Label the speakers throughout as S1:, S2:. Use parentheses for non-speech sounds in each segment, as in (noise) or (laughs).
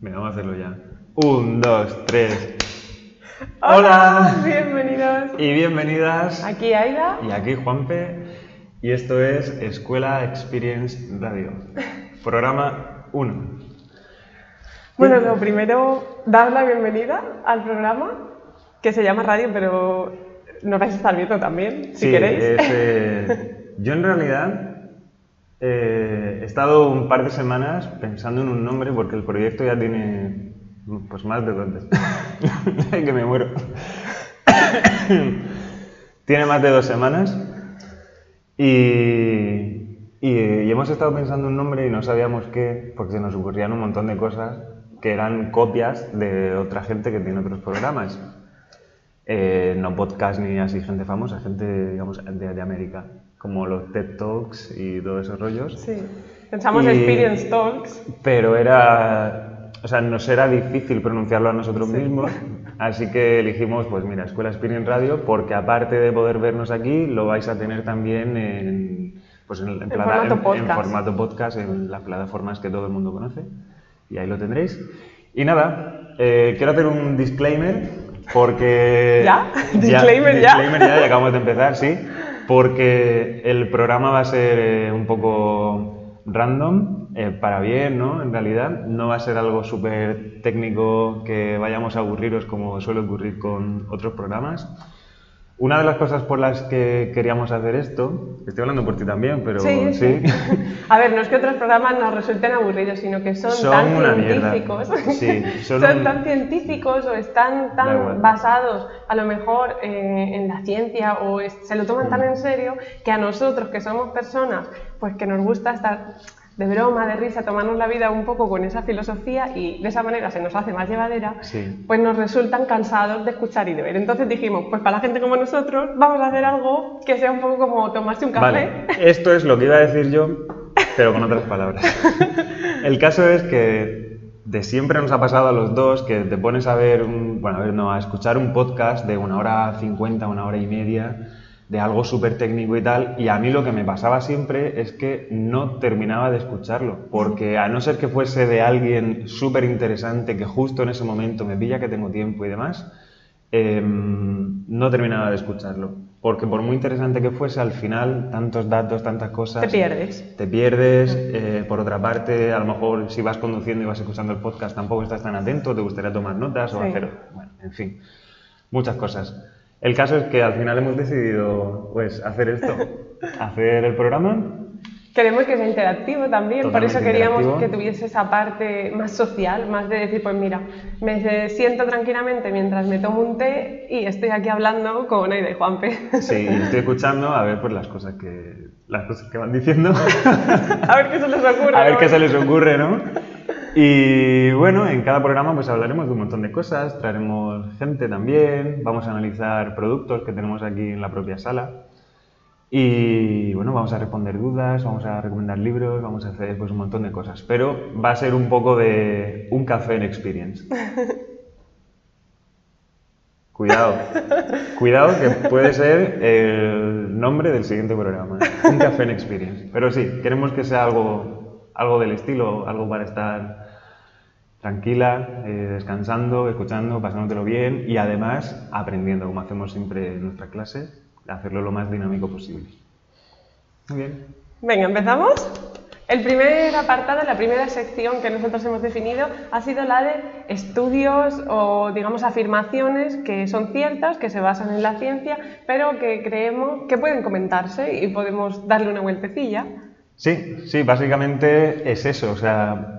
S1: Venga, vamos a hacerlo ya. Un, dos, tres.
S2: Hola, bienvenidos.
S1: Y bienvenidas.
S2: Aquí Aida.
S1: Y aquí Juanpe. Y esto es Escuela Experience Radio. (laughs) Programa 1.
S2: Bueno, lo primero, dar la bienvenida al programa, que se llama radio, pero nos vais a estar viendo también, si
S1: Sí,
S2: queréis.
S1: es, eh, (laughs) yo en realidad eh, he estado un par de semanas pensando en un nombre porque el proyecto ya tiene pues más de dos (laughs) que me muero. (coughs) tiene más de dos semanas y, y, y hemos estado pensando un nombre y no sabíamos qué porque se nos ocurrían un montón de cosas que eran copias de otra gente que tiene otros programas. Eh, no podcast ni así gente famosa, gente digamos de, de América, como los TED Talks y todos esos rollos.
S2: Sí. Pensamos
S1: Y-
S2: Experience Talks.
S1: Pero era, o sea, nos era difícil pronunciarlo a nosotros mismos, (laughs) así que elegimos, pues mira, Escuela Experience Radio, porque aparte de poder vernos aquí, lo vais a tener también en, pues en, en plata-
S2: formato
S1: en- en
S2: podcast.
S1: formato podcast, en las plataformas que todo el mundo conoce, y ahí lo tendréis. Y nada, eh, quiero hacer un disclaimer, porque... (laughs) (laughs)
S2: ¿Ya? ¿Disclaimer ya?
S1: Disclaimer ya, y acabamos de empezar, sí, porque el programa va a ser eh, un poco random, eh, para bien, ¿no? En realidad, no va a ser algo súper técnico que vayamos a aburriros como suele ocurrir con otros programas. Una de las cosas por las que queríamos hacer esto, estoy hablando por ti también, pero
S2: Sí, sí. (laughs) A ver, no es que otros programas nos resulten aburridos, sino que son,
S1: Son
S2: tan
S1: una
S2: científicos.
S1: Sí, (laughs) son
S2: son
S1: un-
S2: tan científicos o están tan basados a lo mejor eh, en la ciencia o es- se lo toman tan en serio que a nosotros que somos personas pues que nos gusta estar de broma, de risa, tomarnos la vida un poco con esa filosofía y de esa manera se nos hace más llevadera,
S1: Sí.
S2: pues nos resultan cansados de escuchar y de ver. Entonces dijimos, pues para la gente como nosotros vamos a hacer algo que sea un poco como tomarse un café.
S1: Vale, esto es lo que iba a decir yo, pero con otras palabras. El caso es que de siempre nos ha pasado a los dos que te pones a ver, un, bueno, a ver, no, a escuchar un podcast de una hora cincuenta, una hora y media, de algo súper técnico y tal, y a mí lo que me pasaba siempre es que no terminaba de escucharlo, porque a no ser que fuese de alguien súper interesante que justo en ese momento me pilla que tengo tiempo y demás, em, no terminaba de escucharlo. Porque por muy interesante que fuese, al final, tantos datos, tantas cosas...
S2: Te pierdes.
S1: Te pierdes. eh, por otra parte, a lo mejor si vas conduciendo y vas escuchando el podcast, tampoco estás tan atento, te gustaría tomar notas o
S2: Sí.
S1: hacer... Bueno, en fin, muchas cosas. El caso es que al final hemos decidido pues, hacer esto, (laughs) hacer el programa
S2: Queremos que sea interactivo también, por
S1: Totalmente
S2: eso queríamos que tuviese esa parte más social, más de decir, pues mira, me siento tranquilamente mientras me tomo un té y estoy aquí hablando con Aida y Juanpe.
S1: Sí, estoy escuchando a ver pues las cosas que las cosas que van diciendo, (laughs)
S2: a ver qué se les ocurre.
S1: a ver
S2: ¿no?
S1: qué se les ocurre, ¿no? Y bueno, en cada programa pues hablaremos de un montón de cosas, traeremos gente también, vamos a analizar productos que tenemos aquí en la propia sala y bueno, vamos a responder dudas, vamos a recomendar libros, vamos a hacer pues un montón de cosas, pero va a ser un poco de un café en experience. (laughs) Cuidado, cuidado que puede ser el nombre del siguiente programa, un café en experience. Pero sí, queremos que sea algo, algo del estilo, algo para estar tranquila, eh, descansando, escuchando, pasándotelo bien y además aprendiendo, como hacemos siempre en nuestra clase, hacerlo lo más dinámico posible. Muy bien.
S2: Venga, ¿empezamos? El primer apartado, la primera sección que nosotros hemos definido ha sido la de estudios o, digamos, afirmaciones que son ciertas, que se basan en la ciencia, pero que creemos que pueden comentarse y podemos darle una vueltecilla.
S1: Sí, sí, básicamente es eso. O sea,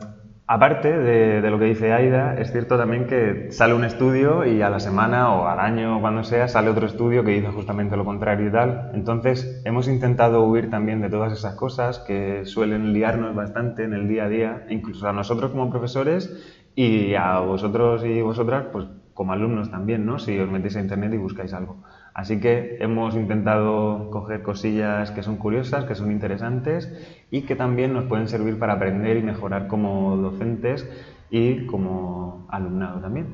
S1: aparte de, lo que dice Aida, es cierto también que sale un estudio y a la semana o al año o cuando sea sale otro estudio que dice justamente lo contrario y tal. Entonces, hemos intentado huir también de todas esas cosas que suelen liarnos bastante en el día a día, incluso a nosotros como profesores y a vosotros y vosotras, pues como alumnos también, ¿no? Si os metéis a internet y buscáis algo. Así que hemos intentado coger cosillas que son curiosas, que son interesantes y que también nos pueden servir para aprender y mejorar como docentes y como alumnado también.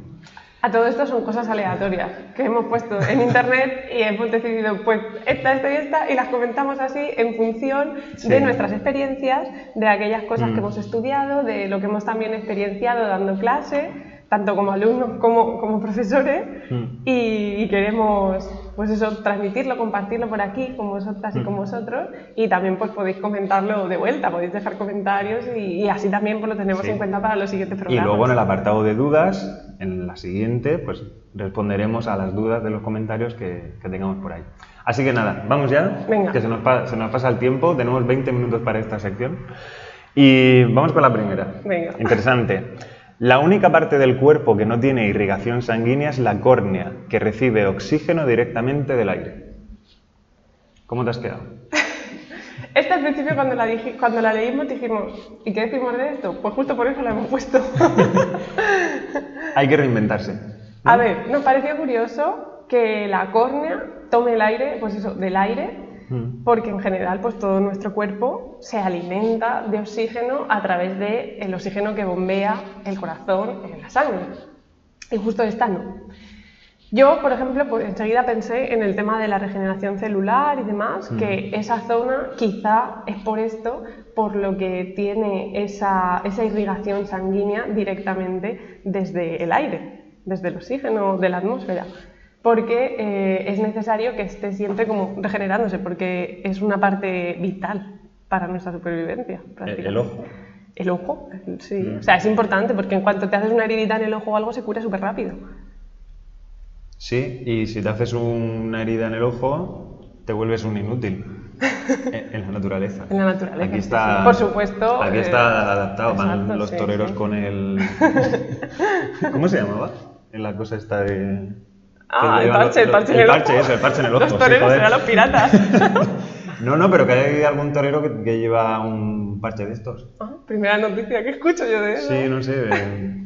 S2: A todo esto son cosas aleatorias que hemos puesto en internet y hemos decidido, pues, esta, esta y esta, y las comentamos así en función de nuestras experiencias, de aquellas cosas que mm. hemos estudiado, de lo que hemos también experienciado dando clase tanto como alumnos como, como profesores, mm. y, queremos pues eso, transmitirlo, compartirlo por aquí con vosotras y con vosotros, y también pues podéis comentarlo de vuelta, podéis dejar comentarios y, así también pues, lo tenemos en cuenta para los siguientes programas.
S1: Y luego en el apartado de dudas, en la siguiente, pues responderemos a las dudas de los comentarios que, que tengamos por ahí. Así que nada, vamos ya,
S2: Venga.
S1: que se nos, se nos pasa el tiempo, tenemos 20 minutos para esta sección. Y vamos con la primera.
S2: Venga.
S1: Interesante. La única parte del cuerpo que no tiene irrigación sanguínea es la córnea, que recibe oxígeno directamente del aire. ¿Cómo te has quedado? (laughs)
S2: Este al principio cuando la, cuando la leímos dijimos, ¿y qué decimos de esto? Pues justo por eso la hemos puesto. (laughs)
S1: Hay que reinventarse.
S2: A ver, nos pareció curioso que la córnea tome el aire, pues eso, del aire Mm. porque en general pues todo nuestro cuerpo se alimenta de oxígeno a través del oxígeno que bombea el corazón en la sangre. Y justo esta no. Yo, por ejemplo, pues enseguida pensé en el tema de la regeneración celular y demás, que mm. esa zona quizá es por esto, por lo que tiene esa, esa irrigación sanguínea directamente desde el aire, desde el oxígeno de la atmósfera porque eh, es necesario que esté siempre como regenerándose, porque es una parte vital para nuestra supervivencia.
S1: ¿El, ojo?
S2: El ojo, sí. Mm. O sea, es importante porque en cuanto te haces una heridita en el ojo o algo, se cura súper rápido.
S1: Sí, y si te haces una herida en el ojo, te vuelves un inútil. (laughs) en la naturaleza.
S2: En la naturaleza.
S1: Aquí está,
S2: Por supuesto.
S1: Aquí está eh, adaptado. Van los toreros con el. (laughs) (laughs) ¿Cómo se llamaba? En la cosa esta de.
S2: Ah, el parche, el parche en el,
S1: parche, Eso, el parche en el ojo.
S2: Los toreros serán los piratas. (laughs)
S1: no, no, pero que hay algún torero que, lleva un parche de estos.
S2: Ah, primera noticia que escucho yo de eso.
S1: Sí, no sé,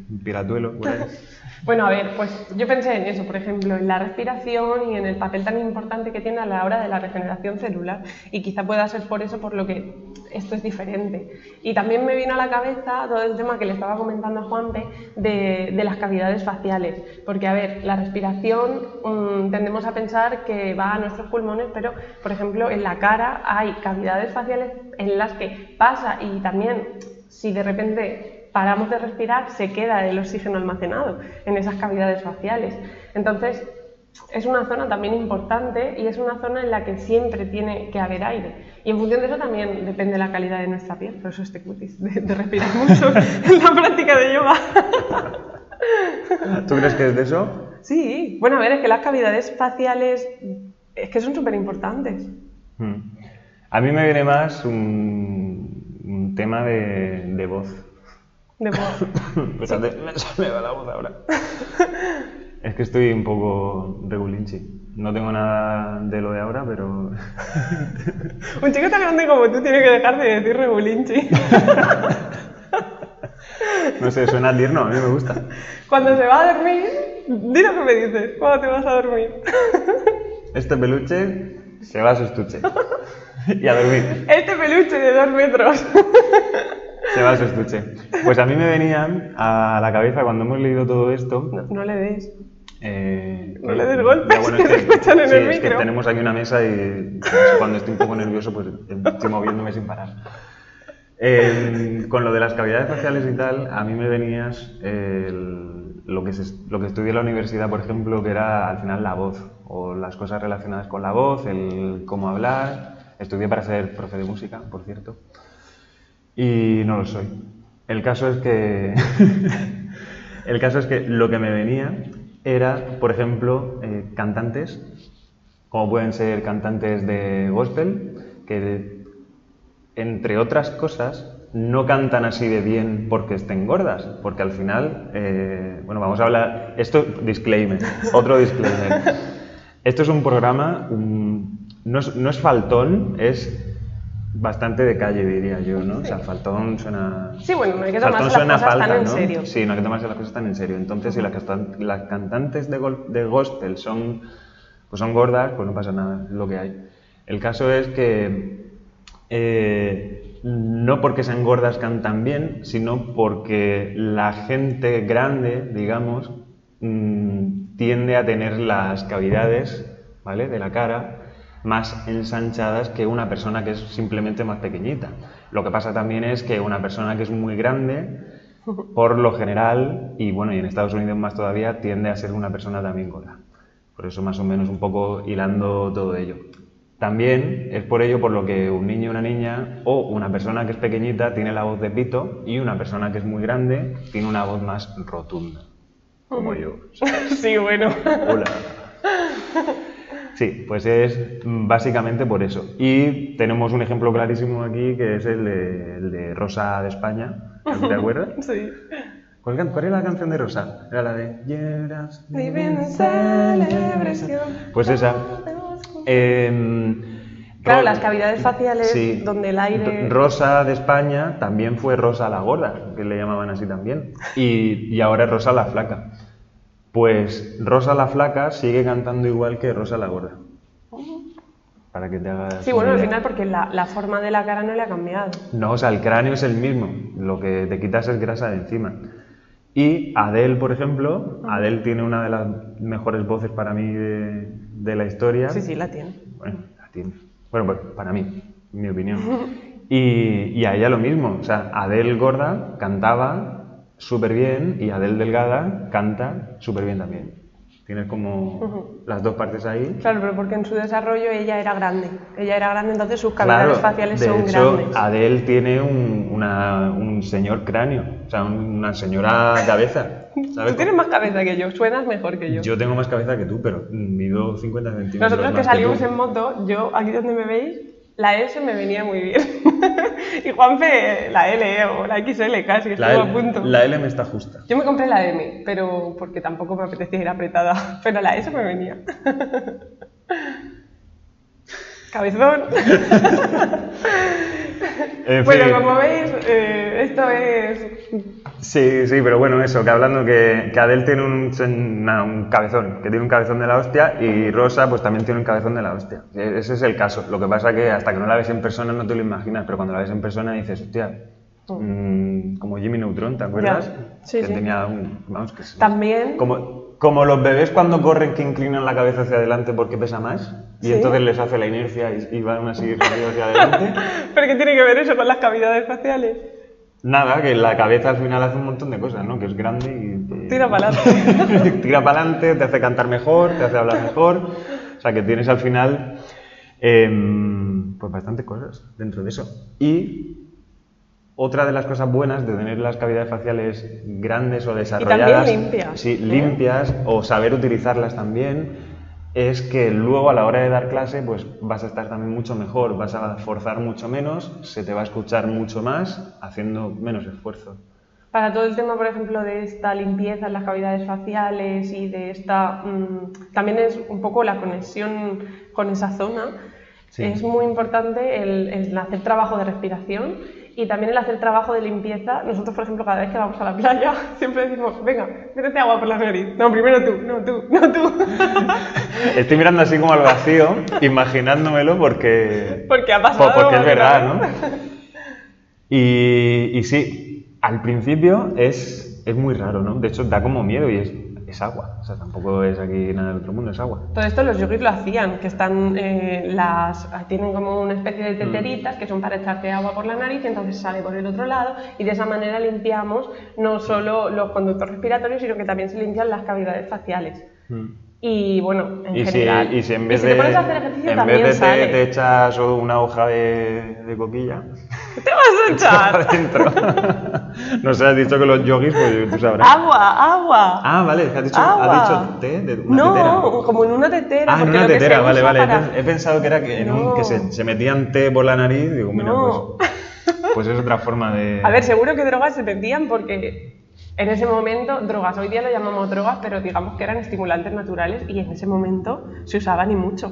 S1: un piratuelo. (laughs)
S2: Bueno, a ver, pues yo pensé en eso, por ejemplo, en la respiración y en el papel tan importante que tiene a la hora de la regeneración celular. Y quizá pueda ser por eso por lo que esto es diferente. Y también me vino a la cabeza todo el tema que le estaba comentando a Juanpe de, de las cavidades faciales. Porque, a ver, la respiración mm, tendemos a pensar que va a nuestros pulmones, pero, por ejemplo, en la cara hay cavidades faciales en las que pasa y también si de repente paramos de respirar, se queda el oxígeno almacenado en esas cavidades faciales. Entonces, es una zona también importante y es una zona en la que siempre tiene que haber aire. Y en función de eso también depende la calidad de nuestra piel, por eso este cutis, de, respirar mucho (laughs) en la práctica de yoga.
S1: ¿Tú crees que es de eso?
S2: Sí, bueno, a ver, es que las cavidades faciales es que son súper importantes.
S1: Hmm. A mí me viene más un, tema de voz.
S2: De voz. (laughs) (laughs)
S1: me va la voz ahora. (laughs) es que estoy un poco regulinchi. No tengo nada de lo de ahora, pero...
S2: un chico tan grande como tú tiene que dejar de decir regulinchi.
S1: no sé, suena tierno, a mí me gusta.
S2: Cuando se va a dormir, di lo que me dices, cuando te vas a dormir.
S1: este peluche se va a su estuche. y a dormir.
S2: Este peluche de dos metros.
S1: Se va a su estuche. Pues a mí me venía a la cabeza cuando hemos leído todo esto.
S2: No, le des.
S1: Eh,
S2: no le des golpes, bueno, que, escuchan en el micro.
S1: Es que (laughs) tenemos aquí una mesa y cuando estoy un poco nervioso, pues estoy moviéndome sin parar. con lo de las cavidades faciales y tal, a mí me venías lo, que lo que estudié en la universidad, por ejemplo, que era al final la voz, o las cosas relacionadas con la voz, el cómo hablar. Estudié para ser profe de música, por cierto y no lo soy. El caso es que, (laughs) el caso es que lo que me venía era, por ejemplo, eh, cantantes, como pueden ser cantantes de gospel, que entre otras cosas no cantan así de bien porque estén gordas, porque al final, eh, bueno, vamos a hablar, esto, disclaimer, otro disclaimer. (laughs) Esto es un programa, no, es, no es faltón, es bastante de calle, diría yo, ¿no? O sea, faltón suena...
S2: Sí, bueno, no hay que tomarse las cosas tan en serio.
S1: Sí, no hay que tomarse las cosas tan en serio. Entonces, si las, las cantantes de, de gospel son, pues son gordas, pues no pasa nada, es lo que hay. El caso es que eh, no porque sean gordas cantan bien, sino porque la gente grande, digamos, mm, tiende a tener las cavidades ¿vale? de la cara más ensanchadas que una persona que es simplemente más pequeñita. Lo que pasa también es que una persona que es muy grande, (laughs) por lo general, y bueno, y en Estados Unidos más todavía, tiende a ser una persona también gorda. Por eso más o menos un poco hilando todo ello. También es por ello por lo que un niño, una niña o una persona que es pequeñita tiene la voz de pito y una persona que es muy grande tiene una voz más rotunda. Como yo. (laughs)
S2: Sí, bueno.
S1: Hola. (laughs) Sí, pues es básicamente por eso. Y tenemos un ejemplo clarísimo aquí que es el de, el de Rosa de España. ¿Te acuerdas? (laughs)
S2: Sí.
S1: ¿Cuál, era la canción de Rosa? Era la de Lleras
S2: celebración.
S1: Pues esa. Em,
S2: Claro,
S1: Ro-
S2: las cavidades faciales
S1: Sí.
S2: donde el aire...
S1: Rosa de España también fue Rosa la gorda, que le llamaban así también. Y, y ahora es Rosa la flaca. Pues Rosa la flaca sigue cantando igual que Rosa la gorda. Para que te hagas.
S2: Sí, bueno,
S1: una
S2: al
S1: idea.
S2: final porque la, la forma de la cara no le ha cambiado.
S1: No, o sea, el cráneo es el mismo. Lo que te quitas es grasa de encima. Y Adele, por ejemplo, Adele tiene una de las mejores voces para mí de, de la historia.
S2: Sí, sí, la tiene.
S1: Bueno, la tiene. Bueno, pues para mí, mi opinión. (laughs) Y, y a ella lo mismo. O sea, Adele gorda cantaba súper bien y Adele delgada canta súper bien también. Tienes como las dos partes ahí.
S2: Claro, pero porque en su desarrollo ella era grande. Ella era grande, entonces sus cavidades faciales
S1: de
S2: son
S1: hecho,
S2: grandes.
S1: Adele tiene un, una- un señor cráneo, o sea, una señora cabeza. (laughs) ¿sabes?
S2: Tú tienes más cabeza que yo, suenas mejor que yo.
S1: Yo tengo más cabeza que tú, pero mido 50 centímetros.
S2: Nosotros que salimos en moto, yo aquí donde me veis, la S me venía muy bien. (laughs) y Juanfe, la L o la XL casi,
S1: la
S2: estuvo
S1: L,
S2: a punto.
S1: la L me está justa.
S2: Yo me compré la M, pero porque tampoco me apetecía ir apretada. (laughs) Pero la S me venía. (laughs) Cabezón.
S1: En
S2: bueno, como veis, eh, esto es.
S1: Sí, sí, pero bueno, eso, que hablando que, que Adele tiene un, una- un cabezón, que tiene un cabezón de la hostia, y Rosa pues también tiene un cabezón de la hostia. E- Ese es el caso. Lo que pasa que hasta que no la ves en persona no te lo imaginas, pero cuando la ves en persona dices, hostia, mm, como Jimmy Neutron, ¿te acuerdas?
S2: Sí,
S1: que
S2: sí.
S1: tenía un... Vamos, que
S2: También.
S1: Como, como los bebés cuando corren que inclinan la cabeza hacia adelante porque pesa más, y
S2: Sí.
S1: entonces les hace la inercia y, y van así rápido hacia adelante. (laughs)
S2: ¿Pero qué tiene que ver eso con las cavidades faciales?
S1: Nada, que la cabeza al final hace un montón de cosas, ¿no? Que es grande y... te-
S2: Tira (laughs) para adelante. (laughs)
S1: Tira para adelante, te hace cantar mejor, te hace hablar mejor. O sea, que tienes al final... em, pues bastantes cosas dentro de eso. Y otra de las cosas buenas de tener las cavidades faciales grandes o desarrolladas...
S2: limpias,
S1: Sí,
S2: ¿eh?
S1: limpias o saber utilizarlas también es que luego a la hora de dar clase pues vas a estar también mucho mejor, vas a forzar mucho menos, se te va a escuchar mucho más haciendo menos esfuerzo.
S2: Para todo el tema, por ejemplo, de esta limpieza en las cavidades faciales y de esta... mm, también es un poco la conexión con esa zona.
S1: Sí.
S2: Es muy importante el, el hacer trabajo de respiración y también el hacer trabajo de limpieza. Nosotros, por ejemplo, cada vez que vamos a la playa, (laughs) siempre decimos, venga, métete agua por la nariz. No, primero tú, no tú, no tú. (laughs)
S1: Estoy mirando así como al vacío, imaginándomelo porque...
S2: Porque ha pasado.
S1: Po- Porque es verdad,
S2: ¿no?
S1: ¿no? (laughs) Y, y sí, al principio es, es muy raro, ¿no? De hecho, da como miedo y es, es agua. O sea, tampoco es aquí nada del otro mundo, es agua.
S2: Todo esto los yogis lo hacían, que están eh, las tienen como una especie de teteritas que son para echarte agua por la nariz y entonces sale por el otro lado y de esa manera limpiamos no solo los conductos respiratorios, sino que también se limpian las cavidades faciales. Y bueno, en
S1: Y si,
S2: general.
S1: y si en vez
S2: si
S1: de,
S2: te pones a hacer ejercicio
S1: en
S2: también
S1: vez de te,
S2: sale.
S1: te echas una hoja de, de coquilla
S2: ¿Qué (laughs) te vas a (laughs) echar? (laughs)
S1: no sé, has dicho que los yogis, pues tú sabrás.
S2: agua, agua.
S1: Ah, vale, has dicho, has dicho té de una
S2: no,
S1: tetera.
S2: como en una tetera.
S1: Ah, en una tetera, vale, vale. He
S2: para-
S1: He pensado que era que, en un-
S2: No.
S1: que se, se metían té por la nariz. Digo, mira,
S2: No.
S1: pues, pues es otra forma de.
S2: A ver, seguro que drogas se metían porque en ese momento, drogas, hoy día lo llamamos drogas, pero digamos que eran estimulantes naturales y en ese momento se usaban y mucho.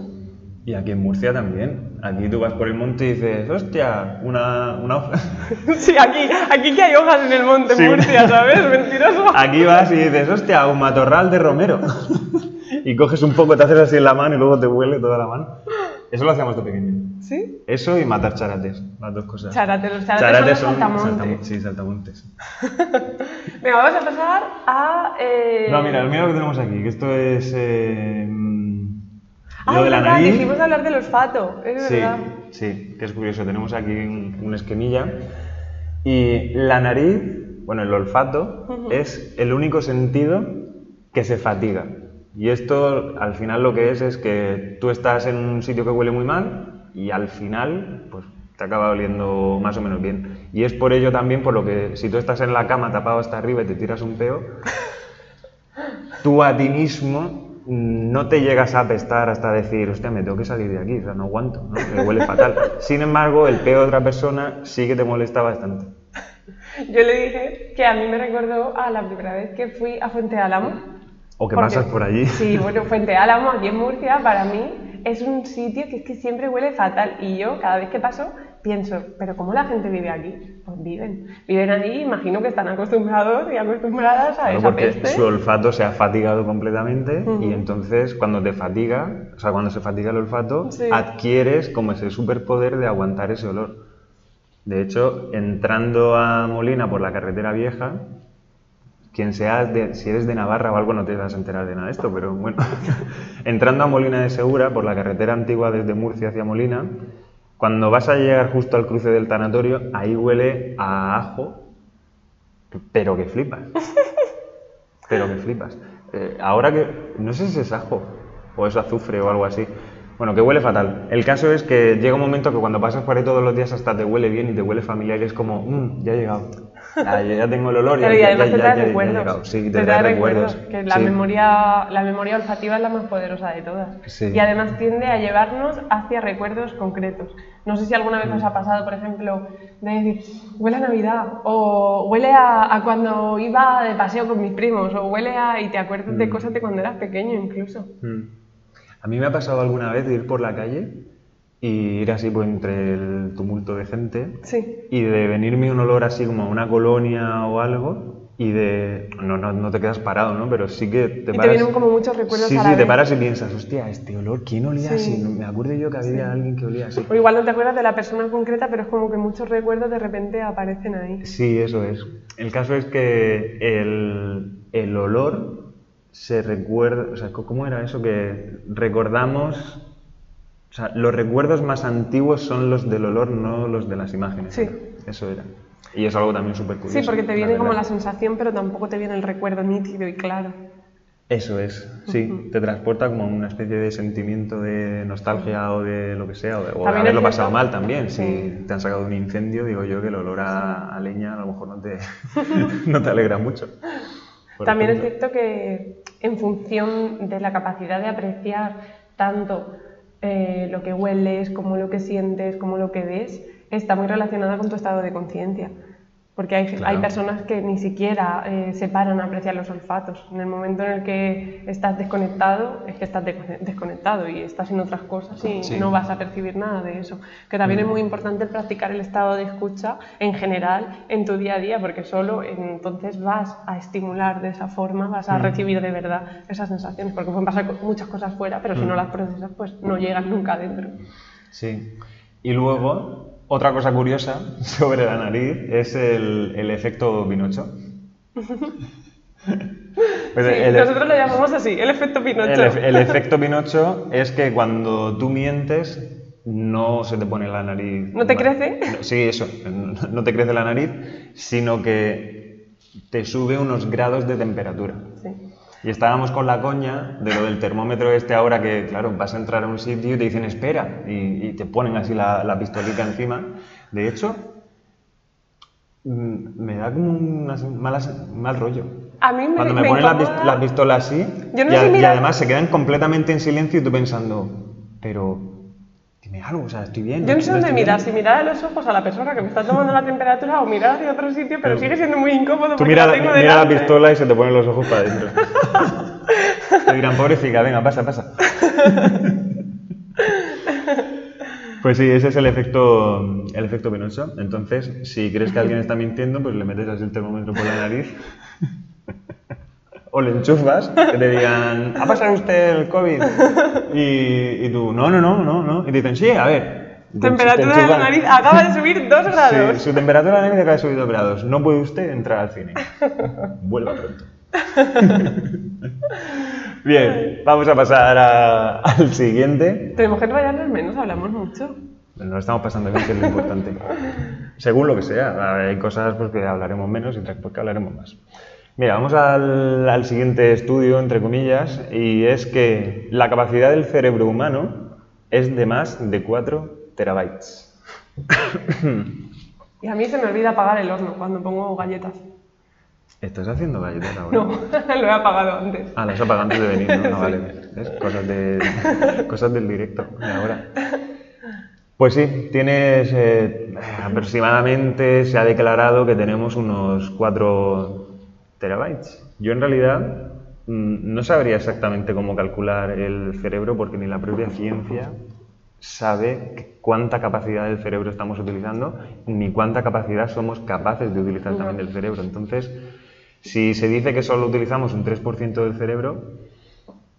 S1: Y aquí en Murcia también. Aquí tú vas por el monte y dices, hostia, una, una hoja. (laughs)
S2: Sí, aquí, aquí que hay hojas en el monte
S1: Sí.
S2: Murcia, ¿sabes? (laughs) Mentiroso.
S1: Aquí vas y dices, hostia, un matorral de romero. (laughs) y coges un poco, te haces así en la mano y luego te huele toda la mano. Eso lo hacíamos de pequeño.
S2: ¿Sí?
S1: Eso y matar charates, las dos cosas.
S2: Charates, los charates, son, los saltamontes.
S1: saltam- sí, saltamontes. (laughs)
S2: Venga, vamos a pasar a... eh,
S1: No, mira, mira lo que tenemos aquí, que esto es eh,
S2: Ah,
S1: lo de la nariz.
S2: Dijimos hablar del olfato, es
S1: Sí,
S2: verdad.
S1: sí, que es curioso. Tenemos aquí un, una esquemilla y la nariz, bueno, el olfato es el único sentido que se fatiga. Y esto al final lo que es es que tú estás en un sitio que huele muy mal y al final pues te acaba oliendo más o menos bien. Y es por ello también por lo que si tú estás en la cama tapado hasta arriba y te tiras un peo, (laughs) tú a ti mismo no te llegas a apestar hasta decir, hostia, me tengo que salir de aquí, o sea, no aguanto, ¿no? me huele fatal. (laughs) Sin embargo, el peo de otra persona sí que te molesta bastante.
S2: Yo le dije que a mí me recordó a la primera vez que fui a Fuente Álamo.
S1: O que
S2: Porque-
S1: pasas por allí. (laughs)
S2: Sí, bueno, Fuente Álamo, aquí en Murcia, para mí es un sitio que es que siempre huele fatal. Y yo, cada vez que paso, pienso, ¿pero cómo la gente vive aquí? Pues viven. Viven ahí, imagino que están acostumbrados y acostumbradas a
S1: Claro,
S2: esa
S1: porque
S2: peste.
S1: su olfato se ha fatigado completamente y entonces cuando te fatiga, o sea, cuando se fatiga el olfato,
S2: Sí.
S1: adquieres como ese superpoder de aguantar ese olor. De hecho, entrando a Molina por la carretera vieja, quien seas, de- si eres de Navarra o algo, no te vas a enterar de nada de esto, pero bueno, (laughs) entrando a Molina de Segura por la carretera antigua desde Murcia hacia Molina, cuando vas a llegar justo al cruce del tanatorio, ahí huele a ajo, pero que flipas. (laughs) Pero que flipas. Eh, ahora que. No sé si es ajo o es azufre o algo así. Bueno, que huele fatal. El caso es que llega un momento que cuando pasas por ahí todos los días hasta te huele bien y te huele familiar y es como, "Mm, ya he llegado. Ya, ya- ya tengo el olor. ya-
S2: Pero y
S1: ya-
S2: además
S1: ya-
S2: te
S1: ya-
S2: trae recuerdos.
S1: llegado". Sí, te, trae recuerdos.
S2: Que la,
S1: Sí.
S2: memoria, la memoria olfativa es la más poderosa de todas.
S1: Sí.
S2: Y además tiende a llevarnos hacia recuerdos concretos. No sé si alguna
S1: Mm.
S2: vez os ha pasado, por ejemplo, de decir, huele a Navidad, o huele a, a cuando iba de paseo con mis primos, o huele a... y te acuerdas de
S1: Mm.
S2: cosas de cuando eras pequeño incluso.
S1: Mm. A mí me ha pasado alguna vez de ir por la calle y ir así pues, entre el tumulto de gente
S2: Sí.
S1: y de venirme un olor así como a una colonia o algo y de... No, no, no te quedas parado, ¿no? Pero sí que te
S2: Y te
S1: paras...
S2: vienen como muchos recuerdos
S1: Sí,
S2: a
S1: sí,
S2: la
S1: te
S2: vez.
S1: paras y piensas, hostia, este olor, ¿quién olía
S2: Sí.
S1: así? Me acuerdo yo que había alguien que olía así.
S2: O igual no te acuerdas de la persona concreta, pero es como que muchos recuerdos de repente aparecen ahí.
S1: Sí, eso es. El caso es que el, el olor se recuerda, o sea, ¿cómo era eso? Que recordamos, o sea, los recuerdos más antiguos son los del olor, no los de las imágenes.
S2: Sí.
S1: Eso era. Y es algo también súper curioso.
S2: Sí, porque te viene como la sensación, pero tampoco te viene el recuerdo nítido y claro.
S1: Eso es, sí, te transporta como una especie de sentimiento de nostalgia o de lo que sea, o de, o haberlo pasado mal también. Si
S2: Sí.
S1: te han sacado un incendio, digo yo que el olor a, a leña a lo mejor no te, (laughs) (laughs) no te alegra mucho.
S2: También es cierto que en función de la capacidad de apreciar tanto eh, lo que hueles, como lo que sientes, como lo que ves, está muy relacionada con tu estado de conciencia. Porque hay,
S1: Claro.
S2: hay personas que ni siquiera eh, se paran a apreciar los olfatos. En el momento en el que estás desconectado, es que estás descone- desconectado y estás en otras cosas y
S1: Sí.
S2: no vas a percibir nada de eso. Que también es muy importante practicar el estado de escucha en general en tu día a día, porque solo entonces vas a estimular de esa forma, vas a recibir de verdad esas sensaciones, porque pueden pasar muchas cosas fuera, pero si no las procesas, pues no llegan nunca adentro.
S1: Sí. Y luego, otra cosa curiosa (laughs) sobre la nariz es el, el efecto Pinocho. (laughs) Pues
S2: Sí,
S1: el-
S2: nosotros lo llamamos así, el efecto Pinocho.
S1: El, ef- el (laughs) efecto Pinocho es que cuando tú mientes no se te pone la nariz.
S2: ¿No te crece?
S1: no- Sí, eso. No no te crece la nariz, sino que te sube unos grados de temperatura. Y estábamos con la coña de lo del termómetro este ahora que, claro, vas a entrar a un sitio y te dicen espera y, y te ponen así la, la pistolita encima. De hecho, mm, me da como malas, mal rollo.
S2: A mí me,
S1: Cuando me,
S2: me
S1: ponen la, pist- la pistola así
S2: no
S1: y, a- y además se quedan completamente en silencio y tú pensando, pero dime algo, o sea, estoy bien.
S2: Yo no sé dónde mirar,
S1: bien".
S2: si mirar a los ojos a la persona que me está tomando la temperatura o mirar hacia otro sitio, pero, sigue siendo muy incómodo
S1: Tú mira,
S2: la tengo
S1: mira la
S2: delante.
S1: pistola y se te ponen los ojos para adentro. (laughs) te dirán, pobrecita, venga, pasa, pasa. Pues sí, ese es el efecto, el efecto Pinocho. Entonces, si crees que alguien está mintiendo, pues le metes así el termómetro por la nariz. O le enchufas, que te digan, ¿ha pasado usted el COVID? Y, y tú, no, no, no, no, no. Y te dicen, sí, a ver. Te- te
S2: Temperatura de la nariz acaba de subir 2 grados.
S1: Sí, su temperatura de la nariz acaba de subir 2 grados. No puede usted entrar al cine. Vuelva pronto. (laughs) Bien, vamos a pasar a- al siguiente.
S2: Tenemos que enrollarnos menos, hablamos mucho.
S1: Nos lo estamos pasando bien, que es lo importante. Según lo que sea. Hay cosas pues, que hablaremos menos y otras pues, que hablaremos más. Mira, vamos al, al siguiente estudio, entre comillas, y es que la capacidad del cerebro humano es de más de 4 terabytes. (coughs)
S2: Y a mí se me olvida apagar el horno cuando pongo galletas.
S1: ¿Estás haciendo galletas ahora?
S2: No, (laughs) lo he apagado antes.
S1: Ah, las apagas antes de venir, ¿no? (laughs) No, vale. ¿Ves? Cosas, de, cosas del directo de ahora. Pues sí, tienes eh, aproximadamente, se ha declarado que tenemos unos 4 terabytes. Yo en realidad mm, no sabría exactamente cómo calcular el cerebro porque ni la propia ciencia sabe cuánta capacidad del cerebro estamos utilizando ni cuánta capacidad somos capaces de utilizar también del cerebro. Entonces, si se dice que solo utilizamos un 3% del cerebro,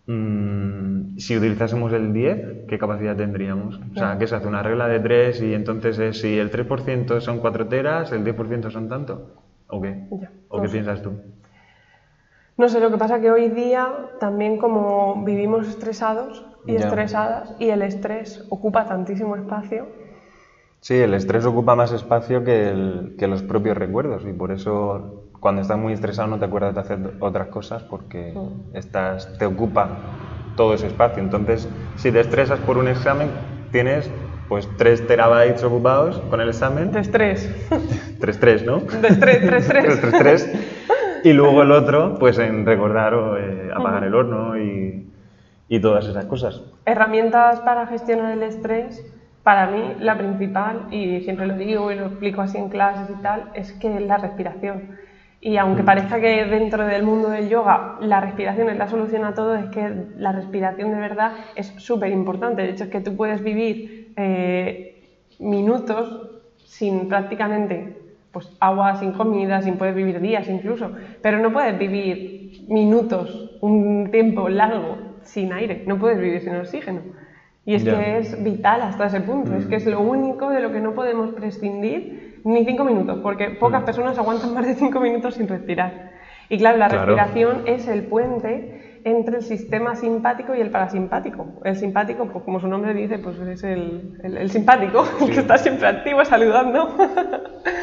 S1: mm, si utilizásemos el 10, ¿qué capacidad tendríamos? O sea, que se hace una regla de 3 y entonces es, si el 3% son 4 teras, el 10% son tanto. ¿O qué?
S2: Ya,
S1: ¿O
S2: no
S1: qué
S2: sé.
S1: piensas tú?
S2: No sé, lo que pasa que hoy día también como vivimos estresados y
S1: Ya.
S2: estresadas y el estrés ocupa tantísimo espacio,
S1: Sí, el estrés ocupa más espacio que, el- que los propios recuerdos y por eso cuando estás muy estresado no te acuerdas de hacer otras cosas porque
S2: Mm.
S1: estás, te ocupa todo ese espacio. Entonces, si te estresas por un examen, tienes pues 3 terabytes ocupados con el examen.
S2: de estrés,
S1: 3-3, ¿no?
S2: de estrés, 3-3.
S1: 3-3. Y luego el otro, pues en recordar o eh, apagar el horno y, y todas esas cosas.
S2: Herramientas para gestionar el estrés, para mí la principal, y siempre lo digo y lo explico así en clases y tal, es que es la respiración. Y aunque parezca que dentro del mundo del yoga la respiración es la solución a todo, es que la respiración de verdad es súper importante. De hecho, es que tú puedes vivir eh, minutos sin prácticamente pues, agua, sin comida, sin poder vivir días incluso, pero no puedes vivir minutos, un tiempo largo sin aire, no puedes vivir sin oxígeno. Y es que es vital hasta ese punto, es que es lo único de lo que no podemos prescindir ni cinco minutos, porque pocas personas aguantan (laughs) más de cinco minutos sin respirar. Y claro, la
S1: Claro.
S2: respiración es el puente entre el sistema simpático y el parasimpático. El simpático, pues como su nombre dice, pues es el, el- el simpático, el que está siempre activo saludando.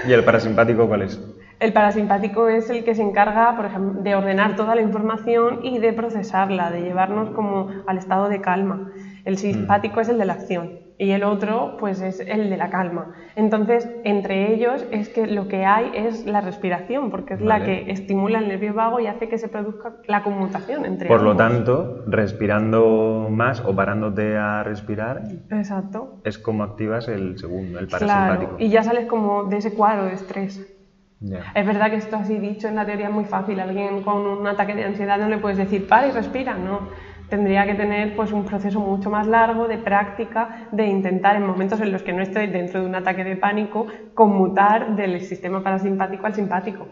S1: ¿Y el parasimpático cuál es?
S2: El parasimpático es el que se encarga, por ejemplo, de ordenar toda la información y de procesarla, de llevarnos como al estado de calma. El simpático es el de la acción y el otro, pues, es el de la calma. Entonces, entre ellos es que lo que hay es la respiración, porque es la
S1: Vale.
S2: que estimula el nervio vago y hace que se produzca la conmutación entre
S1: Por lo
S2: ambos.
S1: tanto, respirando más o parándote a respirar
S2: Exacto.
S1: es como activas el segundo, el
S2: Claro.
S1: parasimpático.
S2: Y ya sales como de ese cuadro de estrés.
S1: Ya.
S2: Es verdad que esto así dicho en la teoría es muy fácil. Alguien con un ataque de ansiedad no le puedes decir para y respira, no. Tendría que tener pues un proceso mucho más largo de práctica, de intentar en momentos en los que no estoy dentro de un ataque de pánico, conmutar del sistema parasimpático al simpático.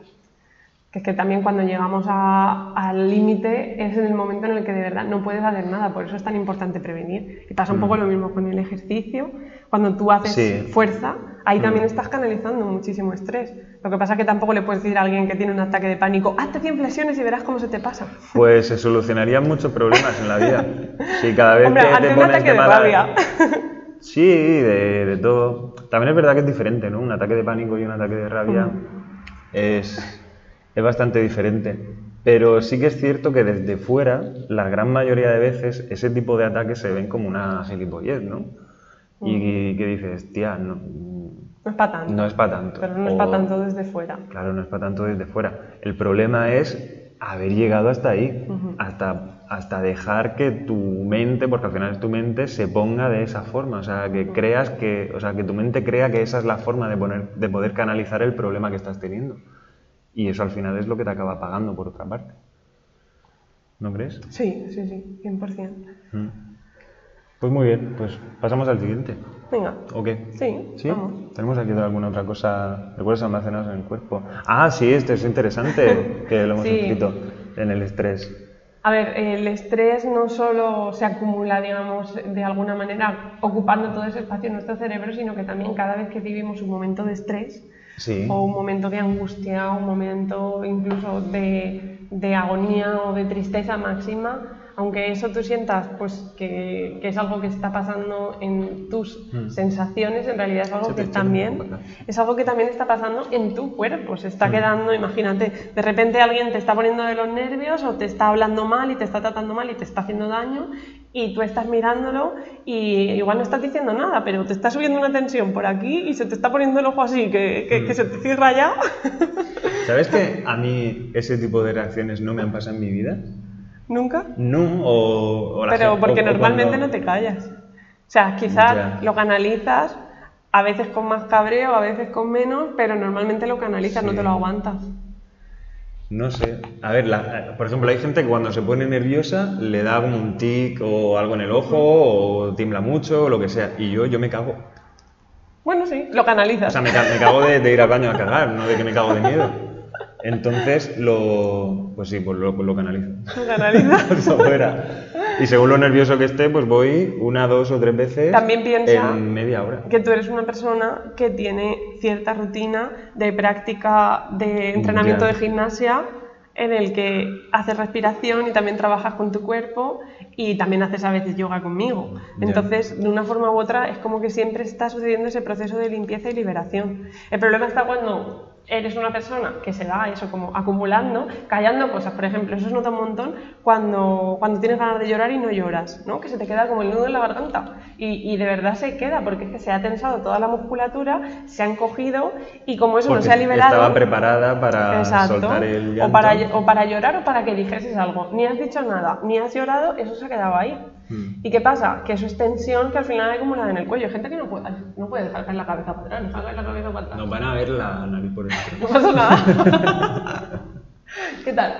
S2: Que es que también cuando llegamos a- al límite es en el momento en el que de verdad no puedes hacer nada, por eso es tan importante prevenir. Y pasa un poco lo mismo con el ejercicio. Cuando tú haces
S1: Sí.
S2: fuerza, ahí también estás canalizando muchísimo estrés. Lo que pasa es que tampoco le puedes decir a alguien que tiene un ataque de pánico, hazte 100 flexiones y verás cómo se te pasa.
S1: Pues se solucionarían muchos problemas en la vida. Si cada vez
S2: Hombre,
S1: que te
S2: un
S1: pones
S2: ataque de
S1: mala-
S2: rabia.
S1: Sí, de, de todo. También es verdad que es diferente, ¿no? Un ataque de pánico y un ataque de rabia es, es bastante diferente. Pero sí que es cierto que desde fuera, la gran mayoría de veces, ese tipo de ataques se ven como una gilipollez, ¿no? Y que dices, tía, no,
S2: No es para tanto.
S1: no es para tanto.
S2: Pero no es para tanto desde fuera.
S1: Claro, no es para tanto desde fuera. El problema es haber llegado hasta ahí, hasta, hasta dejar que tu mente, porque al final es tu mente, se ponga de esa forma. O sea, que creas que, o sea, que tu mente crea que esa es la forma de, poner, de poder canalizar el problema que estás teniendo. Y eso al final es lo que te acaba pagando por otra parte. ¿No crees?
S2: Sí, sí, sí, 100%.
S1: Mm. Pues muy bien, pues pasamos al siguiente.
S2: Venga.
S1: ¿O qué?
S2: Sí,
S1: ¿Sí?
S2: vamos.
S1: ¿Tenemos aquí alguna otra cosa? ¿Recuerdos almacenados en el cuerpo? Ah, sí, este es interesante, (laughs) que lo hemos
S2: Sí.
S1: escrito. en el estrés?
S2: A ver, el estrés no solo se acumula, digamos, de alguna manera ocupando todo ese espacio en nuestro cerebro, sino que también cada vez que vivimos un momento de estrés
S1: Sí.
S2: o un momento de angustia, un momento incluso de, de agonía o de tristeza máxima, aunque eso tú sientas pues que, que es algo que está pasando en tus
S1: Mm.
S2: sensaciones, en realidad es algo
S1: Se
S2: que también es algo que también está pasando en tu cuerpo, se
S1: Mm.
S2: está quedando, imagínate, de repente alguien te está poniendo de los nervios o te está hablando mal y te está tratando mal y te está haciendo daño y tú estás mirándolo y igual no estás diciendo nada, pero te está subiendo una tensión por aquí y se te está poniendo el ojo así, que, que-
S1: Mm.
S2: que se te cierra ya.
S1: ¿Sabes que (laughs) a mí ese tipo de reacciones no me han pasado en mi vida?
S2: ¿Nunca?
S1: No, o, o la
S2: Pero
S1: gente-
S2: porque
S1: o-
S2: normalmente
S1: cuando-
S2: no te callas. O sea, quizás
S1: Ya.
S2: lo canalizas, a veces con más cabreo, a veces con menos, pero normalmente lo canalizas, no te lo aguantas.
S1: No sé. A ver, la- por ejemplo, hay gente que cuando se pone nerviosa le da como un tic o algo en el ojo o tiembla mucho o lo que sea. Y yo, yo me cago.
S2: Bueno, sí, lo canalizas.
S1: O sea, me cago de, de ir al baño a cagar, no de que me cago de miedo. (laughs) Entonces, lo, pues sí, pues lo, lo canalizo. (laughs)
S2: Lo
S1: fuera. Y según lo nervioso que esté, pues voy una, dos o tres veces
S2: También piensa
S1: en media hora.
S2: que tú eres una persona que tiene cierta rutina de práctica de entrenamiento
S1: Ya.
S2: de gimnasia en el que haces respiración y también trabajas con tu cuerpo y también haces a veces yoga conmigo. Entonces, de una forma u otra, es como que siempre está sucediendo ese proceso de limpieza y liberación. El problema está cuando eres una persona que se da eso como acumulando, callando cosas. Por ejemplo, eso se nota un montón cuando, cuando tienes ganas de llorar y no lloras, ¿no? Que se te queda como el nudo en la garganta. Y, y de verdad se queda, porque es que se ha tensado toda la musculatura, se han cogido y como eso no
S1: Porque
S2: se ha liberado...
S1: Estaba preparada para
S2: Exacto.
S1: soltar el
S2: o,
S1: llanto.
S2: para, o para llorar o para que dijeses algo. Ni has dicho nada, ni has llorado, eso se ha quedado ahí.
S1: Mm.
S2: ¿Y qué pasa? Que eso es tensión que al final hay acumulada en el cuello. Hay gente que no puede, no puede dejar caer la cabeza para atrás, dejar caer la cabeza para atrás.
S1: Nos van a ver la nariz por dentro.
S2: No pasa nada. (laughs) ¿Qué tal?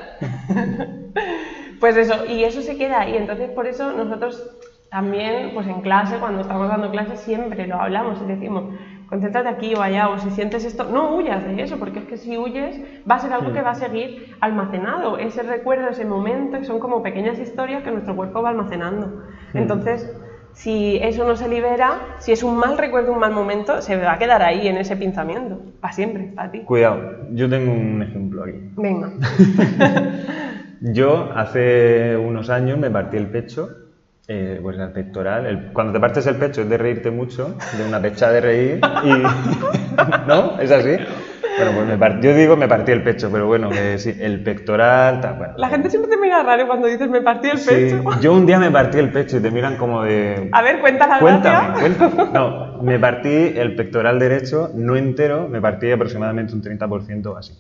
S2: Pues eso, y eso se queda ahí. Entonces, por eso nosotros también, pues en clase, cuando estamos dando clases, siempre lo hablamos y decimos, concéntrate aquí o allá, o si sientes esto, no huyas de eso, porque es que si huyes va a ser algo que va a seguir almacenado. Ese recuerdo, ese momento, y son como pequeñas historias que nuestro cuerpo va almacenando. Entonces, si eso no se libera, si es un mal recuerdo, un mal momento, se va a quedar ahí en ese pensamiento, para siempre, para ti.
S1: Cuidado, yo tengo un ejemplo aquí.
S2: Venga. (laughs)
S1: Yo hace unos años me partí el pecho, eh, pues el pectoral. el- cuando te partes el pecho es de reírte mucho, de una pecha de reír y... (laughs) ¿No? ¿Es así? Bueno, pues me part- yo digo me partí el pecho, pero bueno, que sí, el pectoral... tal, bueno.
S2: La gente siempre te mira raro cuando dices me partí el
S1: Sí,
S2: pecho.
S1: yo un día me partí el pecho y te miran como de...
S2: A ver, cuenta la
S1: Cuéntame, cuéntame. No, me partí el pectoral derecho, no entero, me partí aproximadamente un 30% o así.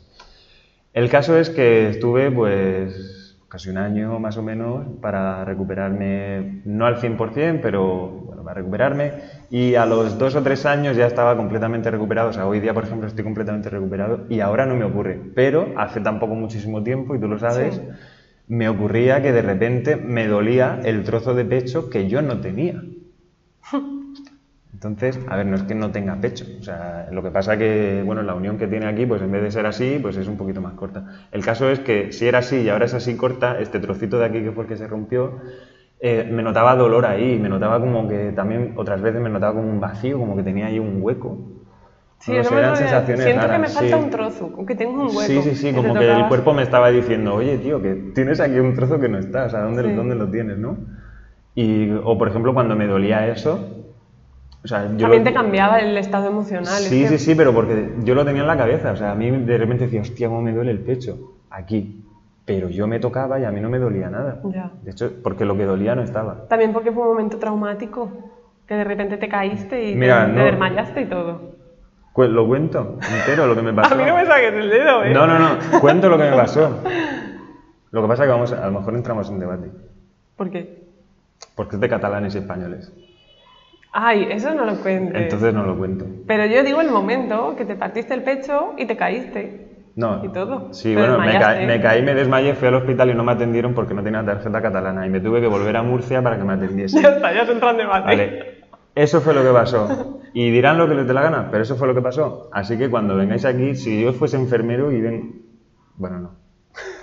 S1: El caso es que estuve pues casi un año más o menos para recuperarme, no al 100%, pero bueno, para recuperarme. Y a los dos o tres años ya estaba completamente recuperado. O sea, hoy día, por ejemplo, estoy completamente recuperado y ahora no me ocurre. Pero hace tampoco muchísimo tiempo, y tú lo sabes,
S2: Sí.
S1: me ocurría que de repente me dolía el trozo de pecho que yo no tenía. (laughs) Entonces, a ver, no es que no tenga pecho, o sea, lo que pasa que, bueno, la unión que tiene aquí, pues en vez de ser así, pues es un poquito más corta. El caso es que si era así y ahora es así corta, este trocito de aquí que fue el que se rompió, eh, me notaba dolor ahí, me notaba como que también otras veces me notaba como un vacío, como que tenía ahí un hueco.
S2: Sí,
S1: No
S2: eso
S1: sé,
S2: me
S1: eran
S2: había-
S1: sensaciones
S2: Siento que
S1: raras,
S2: me falta
S1: sí.
S2: un trozo, que tengo un hueco.
S1: Sí, sí, sí, como que el cuerpo me estaba diciendo, oye, tío, que tienes aquí un trozo que no está, o sea, ¿dónde,
S2: Sí.
S1: ¿dónde lo tienes, no? Y, o por ejemplo, cuando me dolía eso, o sea, yo...
S2: También
S1: lo-
S2: te cambiaba el estado emocional. es
S1: Sí,
S2: que-
S1: sí, sí, pero porque yo lo tenía en la cabeza, o sea, a mí de repente decía, hostia, cómo me duele el pecho, aquí. Pero yo me tocaba y a mí no me dolía nada.
S2: Ya.
S1: De hecho, porque lo que dolía no estaba.
S2: También porque fue un momento traumático, que de repente te caíste y
S1: Mira,
S2: te, te
S1: no-
S2: desmayaste y todo.
S1: Cu- Lo cuento entero, lo que me (laughs) pasó.
S2: A mí no me saques el dedo, ¿eh?
S1: No, no, no, cuento lo que me pasó. Lo que pasa es que vamos, a lo mejor entramos en debate.
S2: ¿Por qué?
S1: Porque es de catalanes y españoles.
S2: Ay, eso no lo cuentes.
S1: Entonces no lo cuento.
S2: Pero yo digo el momento que te partiste el pecho y te caíste.
S1: No.
S2: Y todo.
S1: Sí,
S2: Te
S1: bueno, me, ca- me caí, me desmayé, fui al hospital y no me atendieron porque no tenía tarjeta catalana y me tuve que volver a Murcia para que me atendiesen.
S2: Ya está, ya se debate.
S1: Vale. Eso fue lo que pasó. (laughs) Y dirán lo que les dé la gana, pero eso fue lo que pasó. Así que cuando vengáis aquí, si yo fuese enfermero y ven... Bueno, no.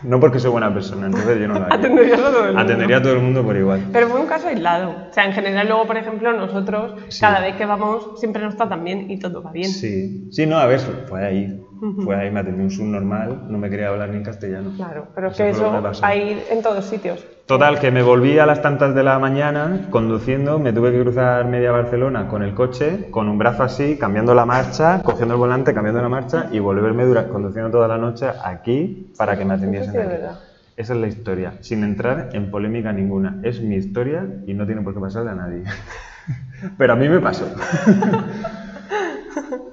S1: No porque soy buena persona, entonces yo no lo haría.
S2: Atenderías a todo el mundo.
S1: Atendería a todo el mundo por igual.
S2: Pero fue un caso aislado. O sea, en general, luego, por ejemplo, nosotros,
S1: Sí.
S2: cada vez que vamos, siempre nos tratan bien y todo va bien.
S1: Sí, sí, no, a ver, fue ahí. Fue ahí, me atendió un subnormal, no me quería hablar ni en castellano.
S2: Claro, pero es
S1: Eso
S2: que eso
S1: pasó.
S2: hay en todos sitios.
S1: Total, que me volví a las tantas de la mañana conduciendo, me tuve que cruzar media Barcelona con el coche, con un brazo así, cambiando la marcha, cogiendo el volante, cambiando la marcha y volverme dura, conduciendo toda la noche aquí para que me atendiesen aquí. Esa es la historia, sin entrar en polémica ninguna. Es mi historia y no tiene por qué pasarle a nadie. (laughs) Pero a mí me pasó. (laughs)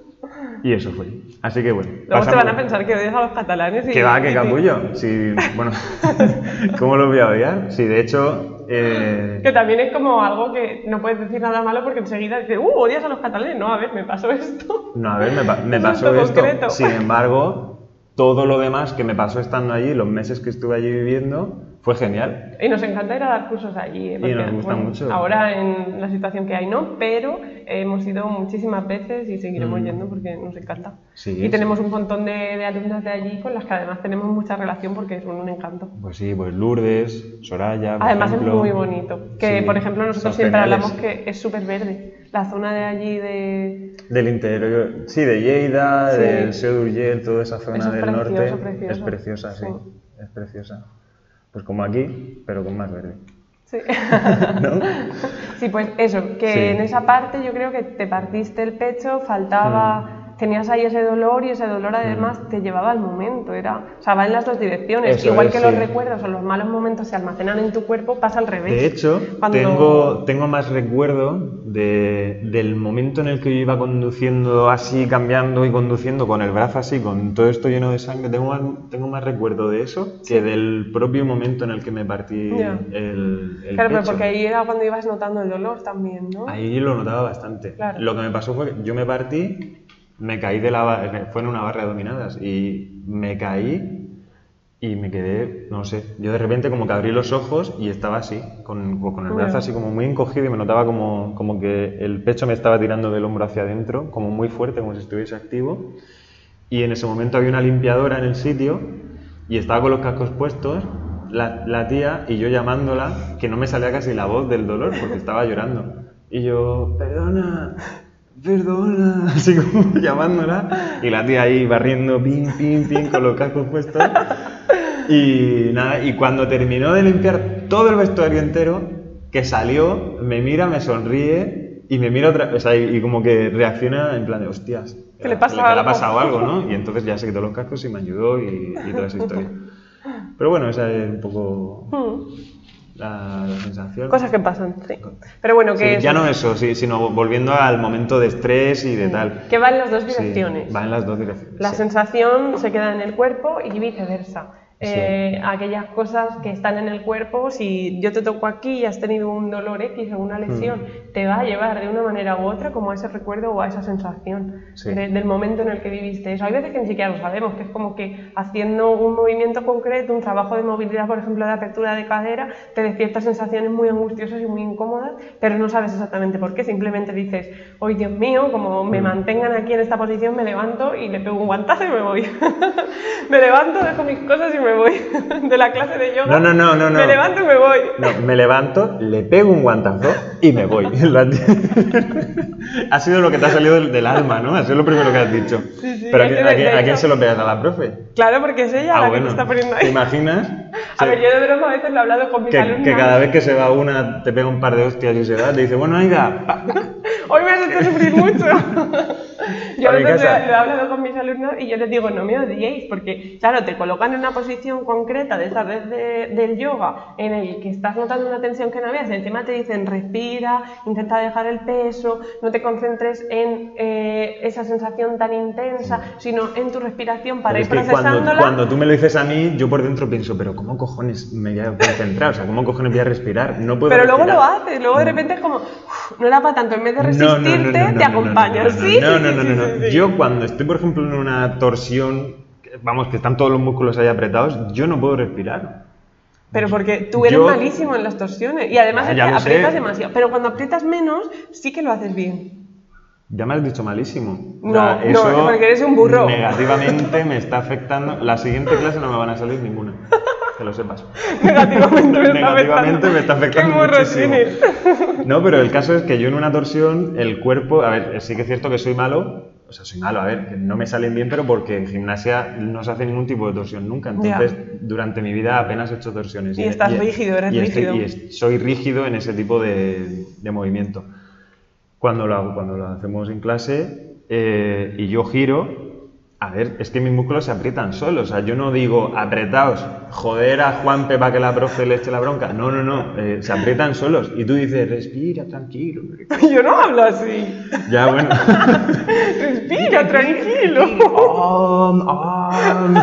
S1: y eso fue. Así que bueno.
S2: Luego te
S1: pasamos-
S2: van a pensar que odias a los catalanes y...
S1: que va, que capullo. Sí, bueno, (laughs) ¿cómo lo voy a odiar? Sí, de hecho, eh,
S2: Que también es como algo que no puedes decir nada malo porque enseguida dices, ¡uh, odias a los catalanes! No, a ver, me pasó esto.
S1: no, a ver, me, pa- (laughs) me pasó
S2: esto
S1: esto.
S2: concreto.
S1: Sin embargo, todo lo demás que me pasó estando allí, los meses que estuve allí viviendo, fue genial.
S2: Y nos encanta ir a dar cursos allí.
S1: Y nos gusta mucho.
S2: Ahora en la situación que hay no, pero hemos ido muchísimas veces y seguiremos yendo porque nos encanta.
S1: Mm. Sí,
S2: y
S1: sí.
S2: tenemos un montón de, de alumnas de allí con las que además tenemos mucha relación porque son un encanto.
S1: Pues sí, pues Lourdes, Soraya. por
S2: Además
S1: ejemplo.
S2: es muy bonito. Que
S1: Sí,
S2: por ejemplo nosotros siempre hablamos que es súper verde. La zona de allí de...
S1: Del interior, sí, de Lleida, del Seu d'Urgell, toda esa zona
S2: es
S1: del
S2: precioso,
S1: norte.
S2: precioso.
S1: Es preciosa. Sí. Es preciosa. Pues como aquí, pero con más verde.
S2: Sí. (laughs)
S1: ¿No?
S2: Sí, pues eso, que
S1: Sí.
S2: en esa parte yo creo que te partiste el pecho, faltaba, tenías ahí ese dolor y ese dolor además te llevaba al momento, era, o sea, va en las dos direcciones,
S1: Eso
S2: igual
S1: es,
S2: que los
S1: sí.
S2: recuerdos o los malos momentos se almacenan en tu cuerpo, pasa al revés.
S1: De hecho,
S2: Cuando-
S1: tengo, tengo más recuerdo de, del momento en el que yo iba conduciendo así, cambiando y conduciendo con el brazo así, con todo esto lleno de sangre. Tengo más, tengo más recuerdo de eso que del propio momento en el que me partí
S2: Ya.
S1: el, el
S2: Claro, pero
S1: pecho.
S2: porque ahí era cuando ibas notando el dolor también, ¿no?
S1: Ahí lo notaba bastante.
S2: Claro.
S1: Lo que me pasó fue que yo me partí, me caí de la fue en una barra de dominadas y me caí y me quedé, no sé, yo de repente como que abrí los ojos y estaba así, con, con el brazo así como muy encogido y me notaba como, como que el pecho me estaba tirando del hombro hacia adentro, como muy fuerte, como si estuviese activo. Y en ese momento había una limpiadora en el sitio y estaba con los cascos puestos, la, la tía, y yo llamándola, que no me salía casi la voz del dolor porque estaba llorando. Y yo, perdona, perdona, (laughs) así como llamándola, y la tía ahí barriendo, pim, pim, pim, con los cascos puestos. Y nada, y cuando terminó de limpiar todo el vestuario entero, que salió, me mira, me sonríe y me mira otra, o sea, y, y como que reacciona en plan de hostias.
S2: Que le pasa
S1: le ha
S2: algo".
S1: pasado algo, ¿no? Y entonces ya se quitó los cascos y me ayudó y, y toda esa (laughs) historia. Pero bueno, esa es un poco
S2: Mm.
S1: La, la sensación.
S2: Cosas que pasan, sí. Pero bueno,
S1: Sí,
S2: que
S1: ya no eso, sí, sino volviendo al momento de estrés y de tal.
S2: que va en las dos
S1: Sí,
S2: direcciones.
S1: va en las dos direcciones.
S2: La
S1: sí.
S2: sensación se queda en el cuerpo y viceversa.
S1: Sí.
S2: Eh, aquellas cosas que están en el cuerpo, si yo te toco aquí y has tenido un dolor X o una lesión,
S1: Mm.
S2: te va a llevar de una manera u otra como a ese recuerdo o a esa sensación
S1: Sí.
S2: de- del momento en el que viviste eso. Hay veces que ni siquiera lo sabemos, que es como que haciendo un movimiento concreto, un trabajo de movilidad, por ejemplo, de apertura de cadera, te despierta sensaciones muy angustiosas y muy incómodas, pero no sabes exactamente por qué. Simplemente dices, ¡ay Dios mío! Como me
S1: Mm.
S2: mantengan aquí en esta posición, me levanto y le pego un guantazo y me voy. (laughs) me levanto, dejo mis cosas y me voy. (laughs) de la clase de yoga.
S1: No, no, no, no, no.
S2: Me levanto y me voy.
S1: No, me levanto, le pego un guantazo y me voy. (laughs) (laughs) Ha sido lo que te ha salido del, alma, ¿no? Ha sido lo primero que has dicho.
S2: Sí, sí,
S1: Pero ¿a,
S2: que
S1: a a quién se lo pegas? ¿A la profe?
S2: Claro, porque es ella
S1: Ah,
S2: la que
S1: bueno.
S2: te está poniendo
S1: ¿Te
S2: ahí.
S1: imaginas?
S2: A
S1: Sí.
S2: ver, yo de broma a veces lo he hablado con mis
S1: que,
S2: alumnos.
S1: que cada vez que se va una te pega un par de hostias y se va, te dice, bueno, Aida, pa".
S2: Hoy me has hecho sufrir mucho. (laughs) yo a veces le he hablado con mis alumnos y yo les digo, no me odiéis, porque claro, te colocan en una posición concreta de esa vez de- del yoga en el que estás notando una tensión que no y encima te dicen respira, intenta dejar el peso, no te concentres en eh, esa sensación tan intensa, sino en tu respiración para
S1: Pero
S2: ir
S1: es que cuando,
S2: procesándola.
S1: cuando tú me lo dices a mí, yo por dentro pienso, pero ¿cómo cojones me voy a concentrar? O sea, ¿cómo cojones voy a respirar? No puedo
S2: Pero luego
S1: respirar.
S2: lo haces, luego de repente es como, "Uf, no era para tanto, en vez de resistirte,
S1: no, no, no,
S2: te acompañas. sí,
S1: no,
S2: sí,
S1: no, no, no, no. Yo cuando estoy, por ejemplo, en una torsión, vamos, que están todos los músculos ahí apretados, yo no puedo respirar.
S2: Pero porque tú eres
S1: Yo-
S2: malísimo en las torsiones y además
S1: Ya,
S2: es que
S1: sé.
S2: aprietas demasiado. Pero cuando aprietas menos, sí que lo haces bien.
S1: Ya me has dicho malísimo. O
S2: no, porque eres un burro.
S1: Negativamente me está afectando. La siguiente clase no me van a salir ninguna. (laughs) que lo sepas. (laughs)
S2: Negativamente me está
S1: Negativamente
S2: afectando.
S1: me está afectando
S2: Qué morro
S1: muchísimo.
S2: tienes.
S1: No, pero el caso es que yo en una torsión, el cuerpo, a ver, sí que es cierto que soy malo, o sea, soy malo, a ver, que no me salen bien, pero porque en gimnasia no se hace ningún tipo de torsión nunca. Entonces, durante mi vida apenas he hecho torsiones.
S2: Y estás rígido, eres
S1: y estoy-
S2: rígido.
S1: y es- soy rígido en ese tipo de, de movimiento. Cuando lo hago, cuando lo hacemos en clase eh, y yo giro, a ver, es que mis músculos se aprietan solos. O sea, yo no digo apretaos, joder a Juanpe para que la profe le eche la bronca. No, no, no, eh, se aprietan solos. Y tú dices, respira, tranquilo. (laughs)
S2: Yo no hablo así.
S1: Ya, bueno. (laughs)
S2: Respira, tranquilo.
S1: Om, om.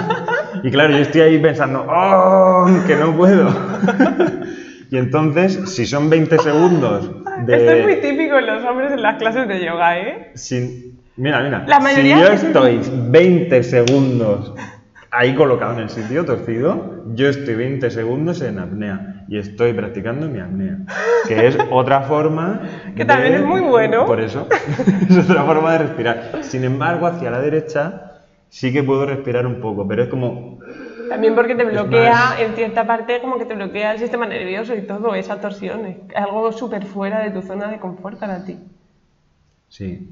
S1: Y claro, yo estoy ahí pensando, om, que no puedo. (laughs) Y entonces, si son 20 segundos de...
S2: Esto es muy típico en los hombres en las clases de yoga, ¿eh?
S1: Sin- Mira, mira.
S2: La mayoría
S1: si yo
S2: de-
S1: estoy 20 segundos ahí colocado en el sitio torcido, yo estoy 20 segundos en apnea y estoy practicando mi apnea, que es (laughs) otra forma
S2: Que también es muy bueno.
S1: Por eso, (laughs) es otra forma de respirar. Sin embargo, hacia la derecha sí que puedo respirar un poco, pero es como
S2: También porque te bloquea,
S1: más-
S2: en cierta parte, como que te bloquea el sistema nervioso y todo, esa torsión. Es algo súper fuera de tu zona de confort para ti.
S1: sí,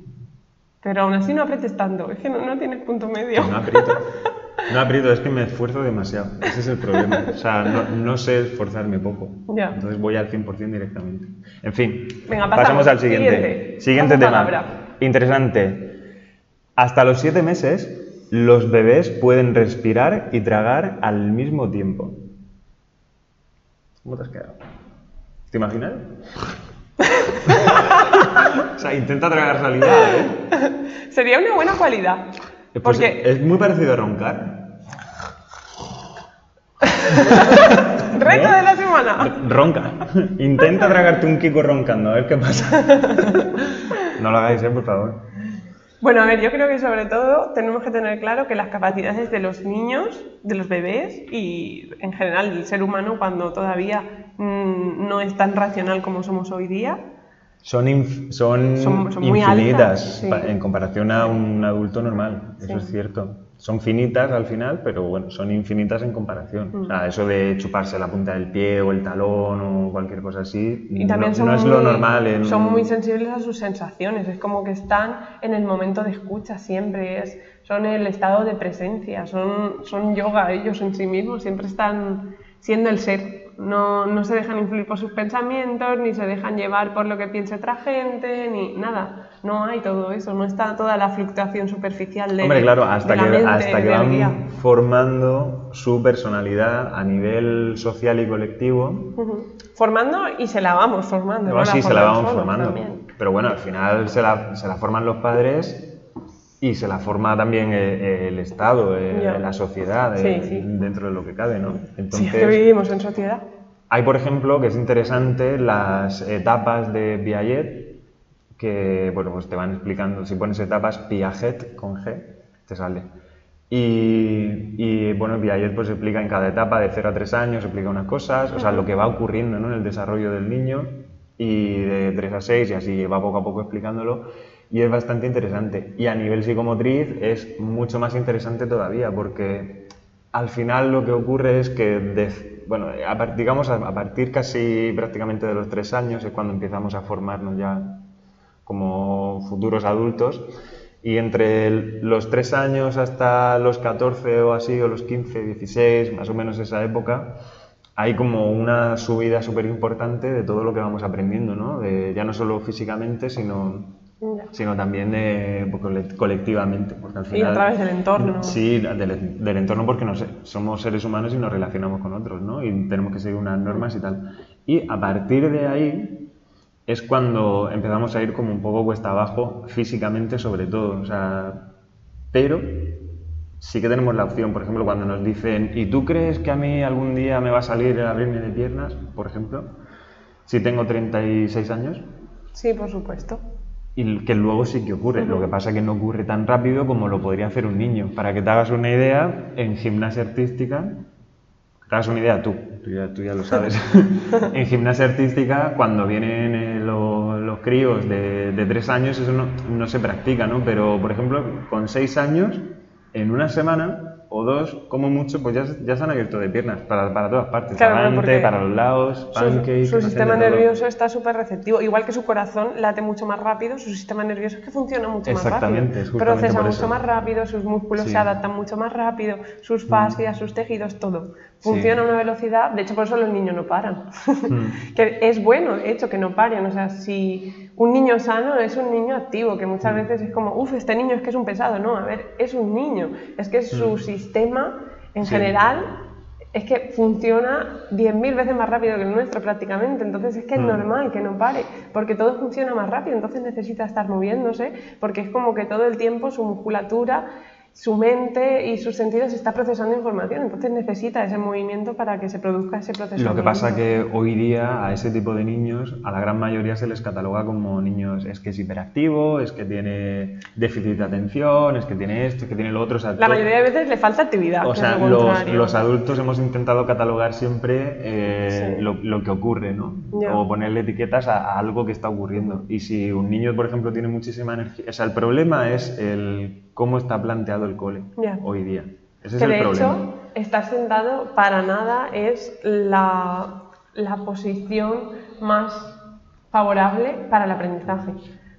S2: Pero aún así no apretes tanto, es que no, no tienes punto medio.
S1: No aprieto. No aprieto, es que me esfuerzo demasiado. Ese es el problema. O sea, no, no sé esforzarme poco.
S2: Ya.
S1: Entonces voy al 100% directamente. En fin,
S2: Venga, pasamos.
S1: al siguiente.
S2: Siguiente.
S1: Tema.
S2: palabra.
S1: Interesante. Hasta los siete meses, los bebés pueden respirar y tragar al mismo tiempo. ¿Cómo te has quedado? ¿Te imaginas? (laughs) o sea, intenta tragar salida, ¿eh?
S2: Sería una buena cualidad.
S1: Pues
S2: Porque
S1: es muy parecido a roncar. (laughs)
S2: reto
S1: ¿no?
S2: de la semana.
S1: Ronca. Intenta tragarte un kiko roncando, a ver qué pasa. (laughs) No lo hagáis, eh, por favor.
S2: Bueno, a ver, yo creo que sobre todo tenemos que tener claro que las capacidades de los niños, de los bebés y en general del ser humano cuando todavía mm, no es tan racional como somos hoy día,
S1: Son, son,
S2: Son- son muy
S1: infinitas
S2: altas, sí.
S1: en comparación a un adulto normal. Eso es cierto. Son finitas al final, pero bueno, son infinitas en comparación.
S2: Mm.
S1: O sea, eso de chuparse la punta del pie o el talón o cualquier cosa así,
S2: Y también
S1: no,
S2: son,
S1: no es
S2: muy,
S1: lo normal. En...
S2: son muy sensibles a sus sensaciones, es como que están en el momento de escucha siempre, es, son el estado de presencia, son, son yoga ellos en sí mismos, siempre están siendo el ser, no, no se dejan influir por sus pensamientos, ni se dejan llevar por lo que piense otra gente, ni nada, no hay todo eso, no está toda la fluctuación superficial de,
S1: Hombre, claro, hasta que,
S2: mente
S1: hasta que van formando su personalidad a nivel social y colectivo.
S2: Formando y se la vamos formando.
S1: No,
S2: no
S1: sí, se la vamos formando.
S2: también.
S1: Pero bueno, al final se la, se la forman los padres y se la forma también eh, el, Estado, eh,
S2: Ya.
S1: la sociedad,
S2: Sí,
S1: eh,
S2: sí.
S1: dentro de lo que cabe, ¿no?
S2: Sí, es
S1: Entonces,
S2: que vivimos en sociedad.
S1: hay, por ejemplo, que es interesante, las etapas de Piaget, que, bueno, pues te van explicando, si pones etapas Piaget con G, te sale. Y, y, bueno, Piaget pues explica en cada etapa, de 0 a 3 años, explica unas cosas, o sea, lo que va ocurriendo ¿no? en el desarrollo del niño, y de 3 a 6, y así va poco a poco explicándolo, y es bastante interesante. Y a nivel psicomotriz es mucho más interesante todavía, porque al final lo que ocurre es que, de- bueno, a digamos a, partir casi prácticamente de los 3 años es cuando empezamos a formarnos ya como futuros adultos. Y entre los 3 años hasta los 14 o así, o los 15, 16, más o menos esa época, hay como una subida súper importante de todo lo que vamos aprendiendo, ¿no? De, ya no solo físicamente, sino. Sino también de, pues, cole- colectivamente. Porque al
S2: Y
S1: final,
S2: a través del entorno.
S1: Sí, del, del entorno porque no sé, somos seres humanos y nos relacionamos con otros, ¿no? Y tenemos que seguir unas normas y tal. Y a partir de ahí es cuando empezamos a ir como un poco cuesta abajo, físicamente sobre todo. O sea, pero sí que tenemos la opción, por ejemplo, cuando nos dicen, ¿y tú crees que a mí algún día me va a salir el abrirme de piernas, por ejemplo? Si tengo 36 años,
S2: Sí, por supuesto.
S1: Y que luego sí que ocurre. Lo que pasa es que no ocurre tan rápido como lo podría hacer un niño. Para que te hagas una idea, en gimnasia artística, te hagas una idea tú, tú ya, tú ya lo sabes. (laughs) en gimnasia artística, cuando vienen eh, lo- los críos de, de tres años, eso no, no se practica, ¿no? Pero, por ejemplo, con seis años, en una semana, o dos, como mucho, pues ya, ya se han abierto de piernas para, para todas partes.
S2: Claro,
S1: Adelante,
S2: porque
S1: para los lados,
S2: Su,
S1: pancake.
S2: su sistema nervioso está súper receptivo. Igual que su corazón late mucho más rápido, su sistema nervioso es que funciona mucho más rápido. Procesa mucho más rápido, sus músculos
S1: Sí. Mm.
S2: se adaptan mucho más rápido, sus fascias, sus tejidos, todo. Funciona a una velocidad, de hecho por eso los niños no paran.
S1: Mm. (laughs)
S2: que es bueno, de hecho, que no paren. O sea, si un niño sano es un niño activo, que
S1: Mm.
S2: muchas veces es como, uff, este niño es que es un pesado. No, a ver, es un niño. Es que su sistema, en
S1: Mm. Sí.
S2: general, es que funciona 10.000 veces más rápido que el nuestro prácticamente, entonces es que es
S1: Mm.
S2: normal que no pare, porque todo funciona más rápido, entonces necesita estar moviéndose, porque es como que todo el tiempo su musculatura, su mente y sus sentidos está procesando información, entonces necesita ese movimiento para que se produzca ese proceso.
S1: Lo que pasa que hoy día a ese tipo de niños, a la gran mayoría se les cataloga como niños, es que es hiperactivo, es que tiene déficit de atención, es que tiene esto, es que tiene lo otro. o sea,
S2: La mayoría de veces le falta actividad.
S1: O sea, los, adultos hemos intentado catalogar siempre eh,
S2: Sí.
S1: lo, lo que ocurre, ¿no? O ponerle etiquetas a, a algo que está ocurriendo. Y si un niño, por ejemplo, tiene muchísima energía... O sea, el problema es el cómo está planteado el cole hoy día. Ese
S2: que
S1: es el
S2: de
S1: problema.
S2: hecho, estar sentado para nada es la, la posición más favorable para el aprendizaje.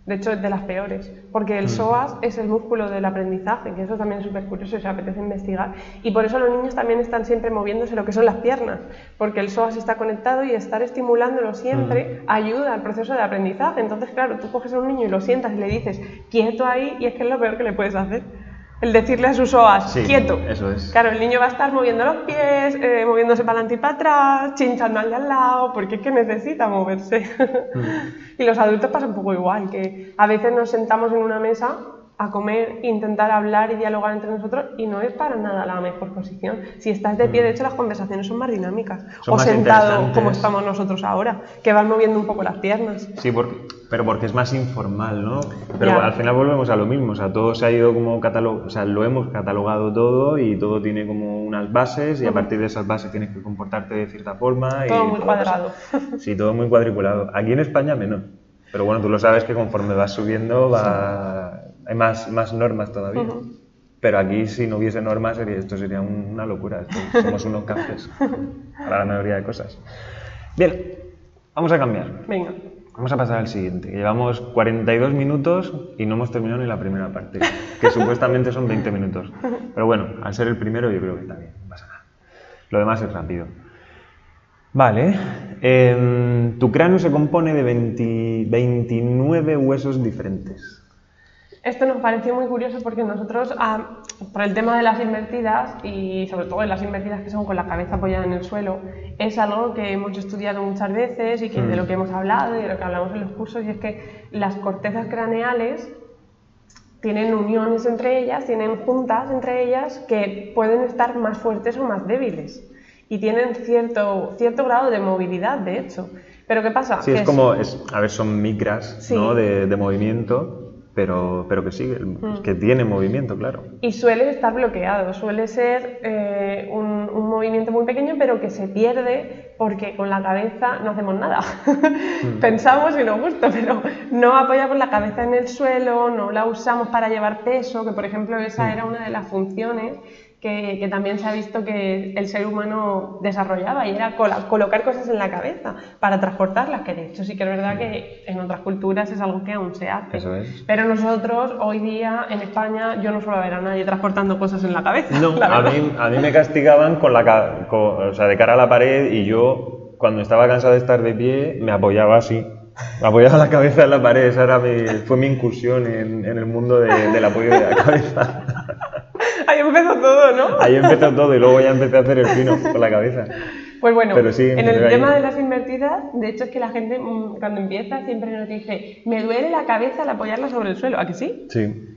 S2: De hecho, es de las peores, porque
S1: Mm.
S2: el psoas es el músculo del aprendizaje, que eso también es súper curioso y se apetece investigar. Y por eso los niños también están siempre moviéndose lo que son las piernas, porque el psoas está conectado y estar estimulándolo siempre
S1: Mm.
S2: ayuda al proceso de aprendizaje. Entonces, claro, tú coges a un niño y lo sientas y le dices quieto ahí, y es que es lo peor que le puedes hacer. El decirle a sus
S1: Sí,
S2: quieto.
S1: eso es.
S2: Claro, el niño va a estar moviendo los pies, eh, moviéndose para adelante y para atrás, chinchando al de al lado, porque es que necesita moverse. (laughs) y los adultos pasa un poco igual, que a veces nos sentamos en una mesa a comer, intentar hablar y dialogar entre nosotros y no es para nada la mejor posición. Si estás de pie, de hecho las conversaciones son más dinámicas.
S1: Son
S2: o
S1: más
S2: sentado como estamos nosotros ahora, que van moviendo un poco las piernas.
S1: Sí, porque, pero porque es más informal, ¿no? Pero
S2: Ya.
S1: al final volvemos a lo mismo, o sea, todo se ha ido como catalog, o sea, lo hemos catalogado todo y todo tiene como unas bases y a partir de esas bases tienes que comportarte de cierta forma.
S2: Todo
S1: y
S2: muy
S1: todo
S2: cuadrado.
S1: Sí, todo muy cuadriculado. Aquí en España menos. Pero bueno, tú lo sabes que conforme vas subiendo va... hay más, más normas todavía.
S2: Ujú.
S1: Pero aquí si no hubiese normas sería, esto sería un- una locura. Esto- somos unos cafés para la mayoría de cosas. Bien, vamos a cambiar.
S2: Venga.
S1: Vamos a pasar al siguiente. Llevamos 42 minutos y no hemos terminado ni la primera parte, que supuestamente son 20 minutos. Pero bueno, al ser el primero yo creo que está bien, no pasa nada. Lo demás es rápido. Vale. em, tu cráneo se compone de 20 29 huesos diferentes.
S2: Esto nos pareció muy curioso porque nosotros, ah, por el tema de las invertidas y sobre todo de las invertidas que son con la cabeza apoyada en el suelo, es algo que hemos estudiado muchas veces y que, de lo que hemos hablado y de lo que hablamos en los cursos, y es que las cortezas craneales tienen uniones entre ellas, tienen juntas entre ellas que pueden estar más fuertes o más débiles y tienen cierto, cierto grado de movilidad, de hecho. Pero ¿qué pasa?
S1: Sí, es como, es, a ver, son micras
S2: Sí.
S1: ¿no? de, de movimiento, pero, pero que sí, que tiene movimiento, claro.
S2: Y suele estar bloqueado, suele ser eh, un, un movimiento muy pequeño, pero que se pierde porque con la cabeza no hacemos nada. (laughs) Pensamos y nos gusta, pero no apoyamos la cabeza en el suelo, no la usamos para llevar peso, que por ejemplo esa era una de las funciones que, que también se ha visto que el ser humano desarrollaba y era cola- colocar cosas en la cabeza para transportarlas, que de hecho sí que es verdad que en otras culturas es algo que aún se hace.
S1: Eso es.
S2: Pero nosotros, hoy día, en España, yo no suelo ver a nadie transportando cosas en la cabeza.
S1: No, (laughs)
S2: la
S1: a mí, a mí me castigaban con la, con- o sea, de cara a la pared y yo, cuando estaba cansado de estar de pie, me apoyaba así. Me apoyaba la cabeza en la pared, esa era mi, fue mi incursión en, en el mundo de- del apoyo de la cabeza. (laughs)
S2: Ahí empezó todo, ¿no?
S1: Ahí empezó todo y luego ya empecé a hacer el pino con la cabeza.
S2: Pues bueno,
S1: Pero sí,
S2: en el
S1: veo ahí.
S2: tema de las invertidas, de hecho es que la gente mm, cuando empieza siempre nos dice, me duele la cabeza al apoyarla sobre el suelo, ¿a que sí?
S1: Sí.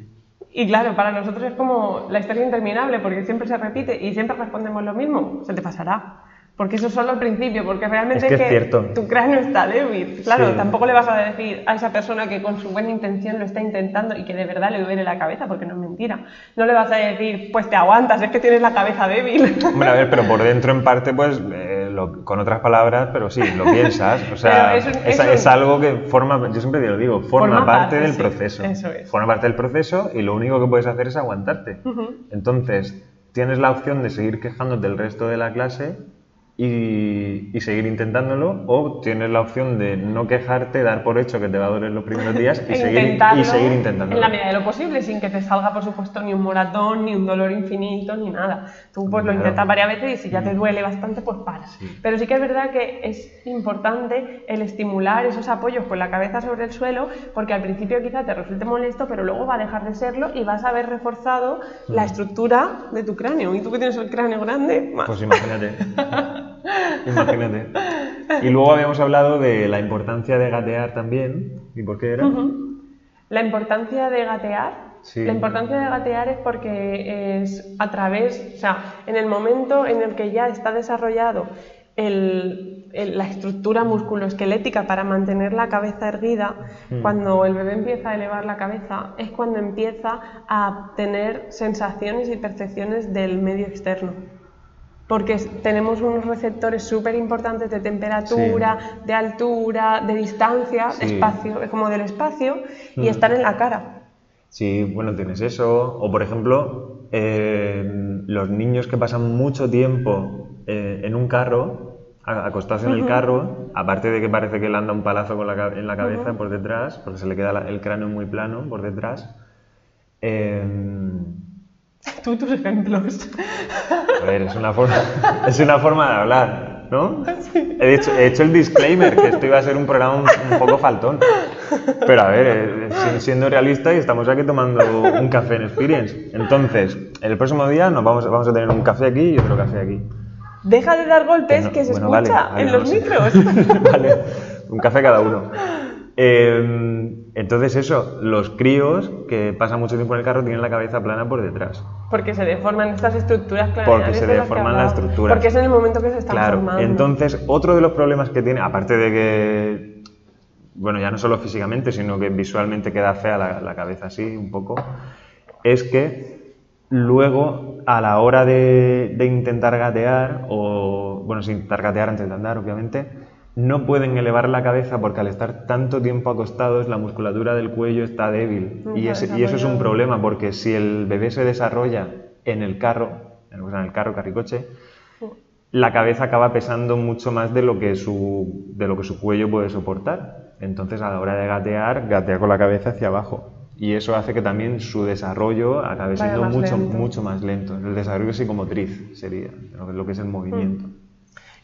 S2: Y claro, para nosotros es como la historia interminable porque siempre se repite y siempre respondemos lo mismo, se te pasará. Porque eso es solo al principio, porque realmente
S1: Es que es
S2: tu cráneo está débil. Claro,
S1: Sí.
S2: tampoco le vas a decir a esa persona que con su buena intención lo está intentando y que de verdad le duele la cabeza, porque no es mentira. No le vas a decir, pues te aguantas, es que tienes la cabeza débil.
S1: Hombre, a ver, pero por (laughs) dentro en parte, pues, eh, lo- con otras palabras, pero sí, lo piensas. O sea, (laughs)
S2: es un-
S1: es,
S2: es un-
S1: es algo que forma, yo siempre lo digo, forma,
S2: Forma
S1: parte,
S2: parte,
S1: del
S2: sí,
S1: proceso.
S2: eso es.
S1: Forma parte del proceso y lo único que puedes hacer es aguantarte. Entonces, tienes la opción de seguir quejándote el resto de la clase y, y seguir intentándolo, o tienes la opción de no quejarte, dar por hecho que te va a doler los primeros (laughs) días y, seguir, y seguir intentándolo.
S2: En la medida de lo posible, sin que te salga, por supuesto, ni un moratón, ni un dolor infinito, ni nada. Tú pues lo
S1: Claro.
S2: intentas varias veces y si ya te duele bastante, pues paras.
S1: Sí.
S2: Pero sí que es verdad que es importante el estimular esos apoyos con la cabeza sobre el suelo, porque al principio quizá te resulte molesto, pero luego va a dejar de serlo y vas a haber reforzado la estructura de tu cráneo. Y tú que tienes el cráneo grande, más.
S1: Pues imagínate. (laughs) imagínate. Y luego habíamos hablado de la importancia de gatear también. ¿Y por qué era?
S2: La importancia de gatear.
S1: Sí.
S2: La importancia de gatear es porque es a través, o sea, en el momento en el que ya está desarrollado el- el- la estructura musculoesquelética para mantener la cabeza erguida,
S1: Mm.
S2: cuando el bebé empieza a elevar la cabeza, es cuando empieza a tener sensaciones y percepciones del medio externo. Porque tenemos unos receptores súper importantes de temperatura, de altura, de distancia,
S1: Sí.
S2: espacio, es como del espacio, y
S1: Mm.
S2: están en la cara.
S1: Sí, bueno, tienes eso. O por ejemplo, eh, los niños que pasan mucho tiempo eh, en un carro, acostados en el carro, aparte de que parece que le anda un palazo con la en la cabeza por detrás, porque se le queda la- el cráneo muy plano por detrás. eh,
S2: Tú tus ejemplos.
S1: a ver, es una forma, (laughs) es una forma de hablar, ¿no? He hecho, he hecho el disclaimer que esto iba a ser un programa un, un poco faltón. Pero a ver, eh, si- siendo realista y estamos aquí tomando un café en Experience. Entonces, el próximo día nos vamos, vamos a tener un café aquí y otro café aquí.
S2: Deja de dar golpes
S1: no-
S2: que se
S1: bueno,
S2: escucha
S1: vale, vale,
S2: en
S1: no
S2: los
S1: sé.
S2: micros. (laughs)
S1: vale, un café cada uno. Eh, entonces eso, los críos que pasan mucho tiempo en el carro tienen la cabeza plana por detrás.
S2: Porque se deforman estas estructuras craneales
S1: Porque se
S2: las
S1: deforman las
S2: hablaba.
S1: estructuras.
S2: Porque es en el momento que se están
S1: Claro,
S2: formando.
S1: entonces otro de los problemas que tiene, aparte de que, bueno, ya no solo físicamente, sino que visualmente queda fea la, la cabeza así un poco, es que luego a la hora de, de intentar gatear, o, bueno, sin intentar gatear antes de andar, obviamente, no pueden elevar la cabeza porque al estar tanto tiempo acostados la musculatura del cuello está débil. Y, eso es un problema porque si el bebé se desarrolla en el carro, en el carro, carricoche, la cabeza acaba pesando mucho más de lo que su, de lo que su cuello puede soportar. Entonces, a la hora de gatear, gatea con la cabeza hacia abajo. Y eso hace que también su desarrollo acabe siendo mucho,
S2: lento.
S1: mucho más lento. El desarrollo psicomotriz sería lo que- lo que es el movimiento.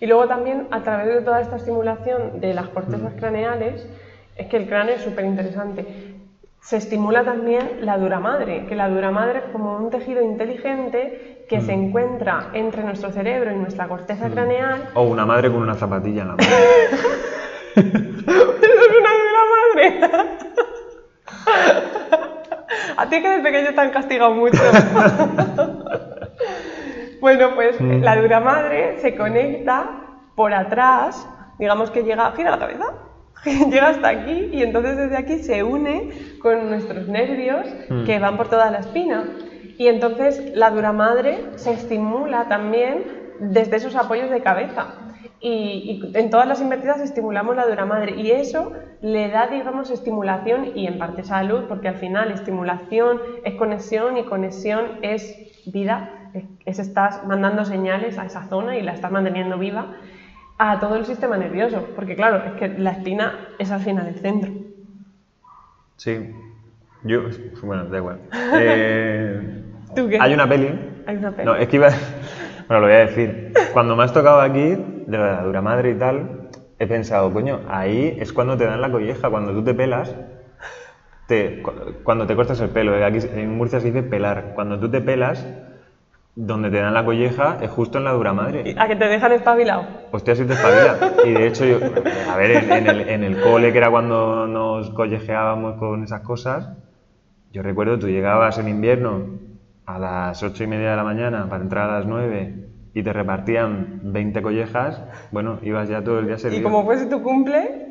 S2: Y luego también, a través de toda esta estimulación de las cortezas craneales, es que el cráneo es súper interesante. Se estimula también la dura madre, que la dura madre es como un tejido inteligente que se encuentra entre nuestro cerebro y nuestra corteza craneal.
S1: O una madre con una zapatilla en la mano.
S2: ¡Eso (laughs) es una dura madre! (laughs) A ti que de pequeño te han castigado mucho. (laughs) bueno, pues la dura madre se conecta por atrás, digamos que llega, gira la cabeza, (laughs) llega hasta aquí y entonces desde aquí se une con nuestros nervios
S1: Mm.
S2: que van por toda la espina. Y entonces la dura madre se estimula también desde esos apoyos de cabeza. Y, y en todas las invertidas estimulamos la dura madre y eso le da, digamos, estimulación y en parte salud, porque al final estimulación es conexión y conexión es vida, es, es estás mandando señales a esa zona y la estás manteniendo viva a todo el sistema nervioso, porque claro, es que la espina es al final el centro.
S1: Sí. Yo, bueno, da igual. (laughs) Eh,
S2: ¿Tú qué?
S1: Hay una peli.
S2: Hay una peli.
S1: No, es que iba. Bueno, lo voy a decir. Cuando me has tocado aquí, de la dura madre y tal, he pensado, coño, ahí es cuando te dan la colleja, cuando tú te pelas. Te, cu- cuando te cortas el pelo, eh, aquí en Murcia se dice pelar. Cuando tú te pelas, donde te dan la colleja es justo en la dura madre.
S2: A que te dejan espabilado.
S1: Hostia, si te espabila. Y de hecho, yo, a ver, en, en el, en el cole, que era cuando nos collejeábamos con esas cosas, yo recuerdo, tú llegabas en invierno a las ocho y media de la mañana para entrar a las nueve y te repartían 20 collejas, bueno, ibas ya todo el día servido.
S2: Y como fuese tu cumple,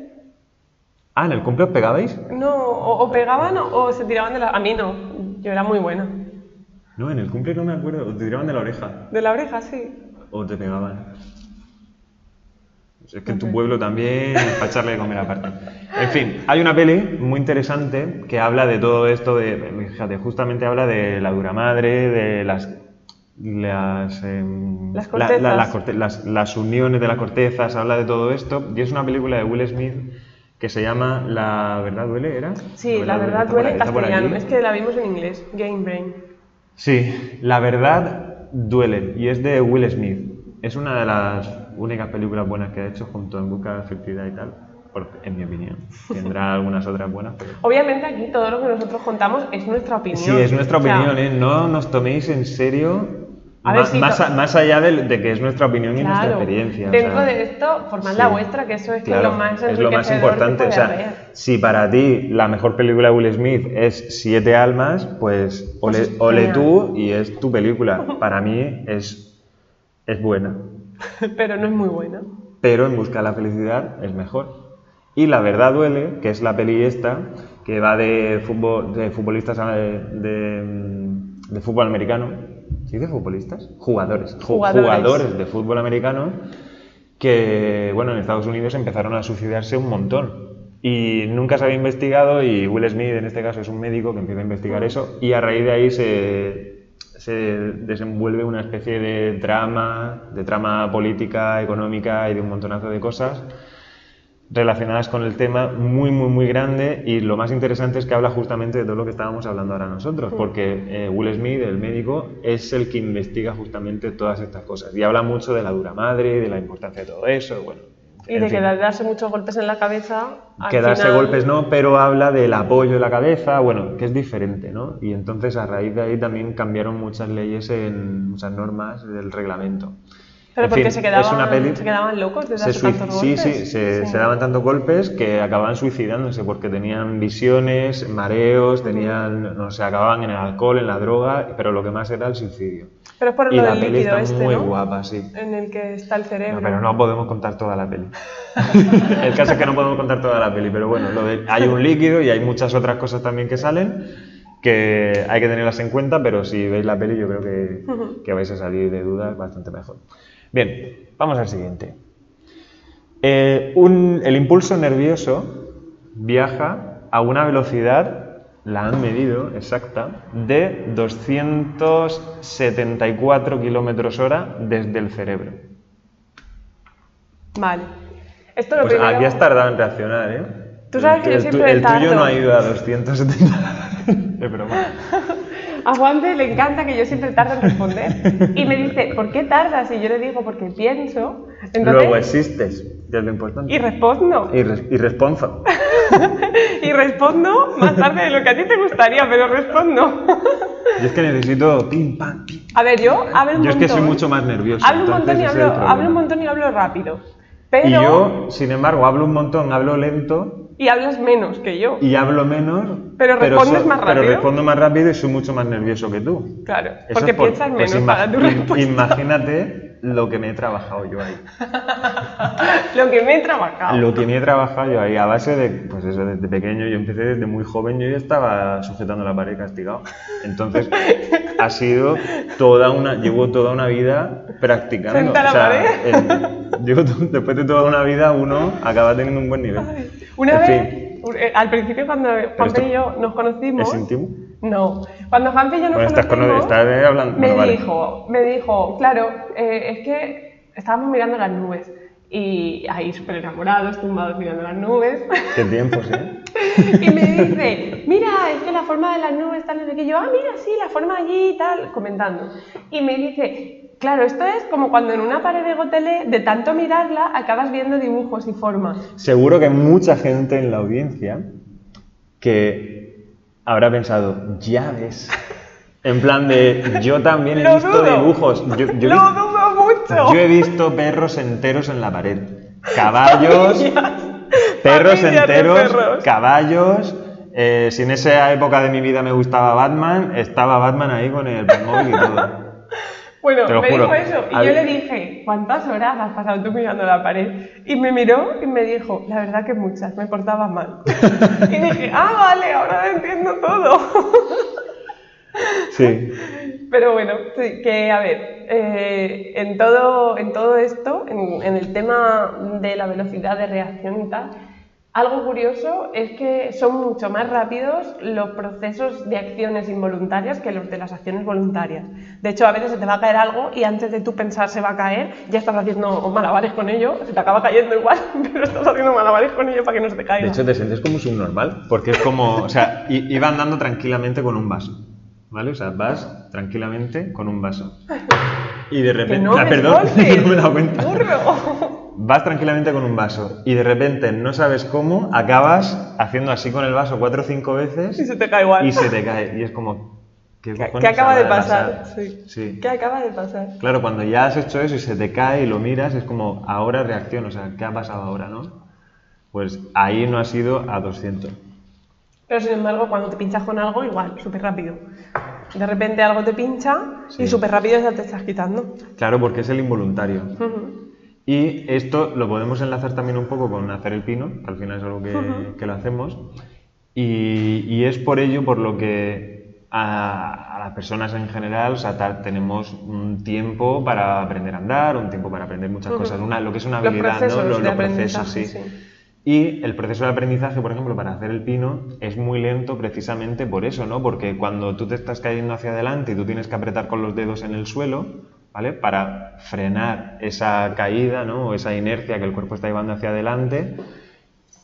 S1: Ah, ¿en el cumple os pegabais?
S2: no, o, o pegaban o, o se tiraban de la... A mí no, yo era muy buena.
S1: No, en el cumple no me acuerdo, o te tiraban de la oreja
S2: De la oreja, sí.
S1: o te pegaban. Es que en tu pueblo también, para echarle de comer aparte. En fin, hay una peli muy interesante que habla de todo esto, de, fíjate, justamente habla de la dura madre, de las, las, em,
S2: Las
S1: la- la-
S2: cortezas.
S1: las corte- las- las uniones de las cortezas, habla de todo esto. Y es una película de Will Smith que se llama La verdad duele, ¿era?
S2: Sí, la verdad
S1: está por
S2: duele en castellano. Es que la vimos en inglés. Game Brain.
S1: Sí, La verdad duele y es de Will Smith. Es una de las únicas películas buenas que ha hecho junto en Busca de la Felicidad y tal, por- en mi opinión. Tendrá (laughs) algunas otras buenas, pero...
S2: Obviamente aquí todo lo que nosotros contamos es nuestra opinión.
S1: Sí, es nuestra
S2: O sea,
S1: opinión, ¿eh? No nos toméis en serio.
S2: A ver, sí,
S1: más, a- más allá de, de que es nuestra opinión y nuestra
S2: Claro,
S1: experiencia. o
S2: dentro
S1: sea,
S2: de esto, formad
S1: sí.
S2: la vuestra, que eso es, que
S1: Claro,
S2: lo más
S1: es lo más
S2: que
S1: importante. O sea, si para ti la mejor película de Will Smith es Siete Almas, pues ole,
S2: Pues es
S1: ole tú y es tu película. Para mí es, es buena, (laughs)
S2: Pero no es muy buena.
S1: pero En Busca de la Felicidad es mejor. Y La Verdad Duele, que es la peli esta, que va de, fútbol, de futbolistas eh, de, de fútbol americano. ¿Sí dice futbolistas? Jugadores. Ju-
S2: Jugadores.
S1: Jugadores de fútbol americano que, bueno, en Estados Unidos empezaron a suicidarse un montón. Y nunca se había investigado y Will Smith en este caso es un médico que empieza a investigar eso y a raíz de ahí se, se desenvuelve una especie de trama, de trama política, económica y de un montonazo de cosas relacionadas con el tema muy, muy, muy grande y lo más interesante es que habla justamente de todo lo que estábamos hablando ahora nosotros, porque eh, Will Smith, el médico, es el que investiga justamente todas estas cosas y habla mucho de la dura madre, de la importancia de todo eso, bueno.
S2: Y de que darse muchos golpes en la cabeza. al
S1: Que darse
S2: final-
S1: golpes no, pero habla del apoyo en la cabeza, bueno, que es diferente, ¿no? Y entonces a raíz de ahí también cambiaron muchas leyes en muchas normas del reglamento.
S2: Pero
S1: En
S2: porque
S1: fin,
S2: se, quedaban,
S1: una peli-
S2: se quedaban locos de
S1: se
S2: darse
S1: sui-
S2: tantos
S1: sí,
S2: golpes.
S1: sí, se, se daban tantos golpes que acababan suicidándose porque tenían visiones, mareos, tenían, no sé, acababan en el alcohol, en la droga, pero lo que más era el suicidio.
S2: Pero es por
S1: y
S2: lo
S1: la
S2: del
S1: peli
S2: líquido
S1: está
S2: este,
S1: muy
S2: ¿no?
S1: guapa, sí.
S2: En el que está el cerebro.
S1: No, pero no podemos contar toda la peli. (laughs) el caso es que no podemos contar toda la peli, pero bueno, lo de- hay un líquido y hay muchas otras cosas también que salen que hay que tenerlas en cuenta, pero si veis la peli yo creo que, que vais a salir de dudas bastante mejor. Bien, vamos al siguiente. Eh, un- el impulso nervioso viaja a una velocidad, la han medido exacta, de 274 kilómetros hora desde el cerebro.
S2: Vale. Esto lo
S1: Pues
S2: primero...
S1: aquí has tardado en reaccionar, ¿eh?
S2: Tú sabes que yo
S1: El
S2: siempre
S1: El tuyo
S2: tardo.
S1: no ha ido a 270. (laughs) Es broma. (laughs)
S2: A Juanpe le encanta que yo siempre tardo en responder. Y me dice, ¿por qué tardas? Y yo le digo, porque pienso. Entonces,
S1: Luego existes, que es lo importante.
S2: y respondo.
S1: Y, res- y responso. (laughs)
S2: Y respondo más tarde de lo que a ti te gustaría, pero respondo.
S1: Yo es que necesito pim, pam, pim.
S2: A ver, yo hablo un
S1: Yo es
S2: montón.
S1: que soy mucho más nervioso.
S2: Hablo un montón y hablo, hablo un montón y hablo rápido. Pero...
S1: Y yo, sin embargo, hablo un montón, hablo lento
S2: y hablas menos que yo.
S1: y hablo menos.
S2: Pero respondes más
S1: Pero
S2: rápido.
S1: respondo más rápido y soy mucho más nervioso que tú.
S2: Claro,
S1: Eso
S2: porque
S1: por-
S2: piensas
S1: pues
S2: menos
S1: ima-
S2: para tu respuesta.
S1: Imagínate lo que me he trabajado yo ahí. (laughs)
S2: Lo que me he trabajado.
S1: Lo que me he trabajado yo ahí a base de, pues eso, desde pequeño, yo empecé desde muy joven, yo ya estaba sujetando la pared castigado. Entonces, ha sido toda una, llevo toda una vida practicando. O sea, el- llevo después de toda una vida uno acaba teniendo un buen nivel.
S2: Una
S1: En
S2: vez,
S1: fin,
S2: eh, al principio cuando
S1: esto-
S2: y yo nos conocimos...
S1: ¿Es íntimo?
S2: No, cuando Juanpe y yo nos
S1: Bueno, estás,
S2: conocimos...
S1: con, estás eh, hablando.
S2: me
S1: bueno, vale.
S2: dijo, me dijo, claro, eh, es que estábamos mirando las nubes y ahí súper enamorados, tumbados mirando las nubes.
S1: Qué tiempo, sí. (laughs)
S2: y me dice, mira, es que la forma de las nubes tal, no sé qué. Y yo, ah, mira, sí, la forma allí y tal, comentando. Y me dice, claro, esto es como cuando en una pared de gotelé, de tanto mirarla, acabas viendo dibujos y formas.
S1: Seguro que hay mucha gente en la audiencia que habrá pensado, ya ves. En plan de, yo también he visto
S2: dudo.
S1: dibujos. Yo, yo he
S2: ¡Lo
S1: visto-
S2: dudo mucho!
S1: Yo he visto perros enteros en la pared. Caballos, (laughs)
S2: Familias.
S1: perros
S2: Familias
S1: enteros,
S2: perros.
S1: caballos. Eh, si en esa época de mi vida me gustaba Batman, estaba Batman ahí con el móvil y todo.
S2: Bueno, me
S1: juro.
S2: dijo eso y yo le dije, ¿cuántas horas has pasado tú mirando la pared? Y me miró y me dijo, la verdad que muchas, me portaba mal. y dije, ah, vale, ahora lo entiendo todo.
S1: Sí.
S2: Pero bueno, sí, que a ver, eh, en, todo, en todo esto, en, en el tema de la velocidad de reacción y tal, Algo curioso es que son mucho más rápidos los procesos de acciones involuntarias que los de las acciones voluntarias. De hecho, a veces se te va a caer algo y antes de tú pensar se va a caer, ya estás haciendo malabares con ello, se te acaba cayendo igual, (laughs) pero estás haciendo malabares con ello para que no se te caiga.
S1: De hecho, te sientes como subnormal, porque es como, o sea, iba andando tranquilamente con un vaso, ¿vale? O sea, vas tranquilamente con un vaso. Y de repente...
S2: no
S1: Ah, perdón, (laughs) no me he dado cuenta.
S2: burro.
S1: Vas tranquilamente con un vaso y de repente no sabes cómo, acabas haciendo así con el vaso cuatro o cinco veces
S2: Y se te cae igual.
S1: y se te cae. Y es como... ¿Qué,
S2: ¿Qué, acaba de
S1: pasar?
S2: pasar? Sí.
S1: Sí.
S2: ¿Qué acaba de pasar?
S1: Claro, cuando ya has hecho eso y se te cae y lo miras, es como, ahora reacciono, o sea, ¿qué ha pasado ahora, no? Pues ahí no ha sido a 200.
S2: Pero sin embargo, cuando te pinchas con algo, igual, súper rápido. De repente algo te pincha
S1: Sí.
S2: y súper rápido ya te estás quitando.
S1: Claro, porque es el involuntario. Y esto lo podemos enlazar también un poco con hacer el pino, que al final es algo que, que lo hacemos. Y, y es por ello por lo que a, a las personas en general, o sea, ta- tenemos un tiempo para aprender a andar, un tiempo para aprender muchas cosas, una, lo que es una
S2: Los
S1: habilidad,
S2: procesos
S1: ¿no? Los, los procesos, sí.
S2: sí.
S1: Y el proceso de aprendizaje, por ejemplo, para hacer el pino es muy lento precisamente por eso, ¿no? Porque cuando tú te estás cayendo hacia adelante y tú tienes que apretar con los dedos en el suelo, ¿vale? Para frenar esa caída, ¿no? O esa inercia que el cuerpo está llevando hacia adelante,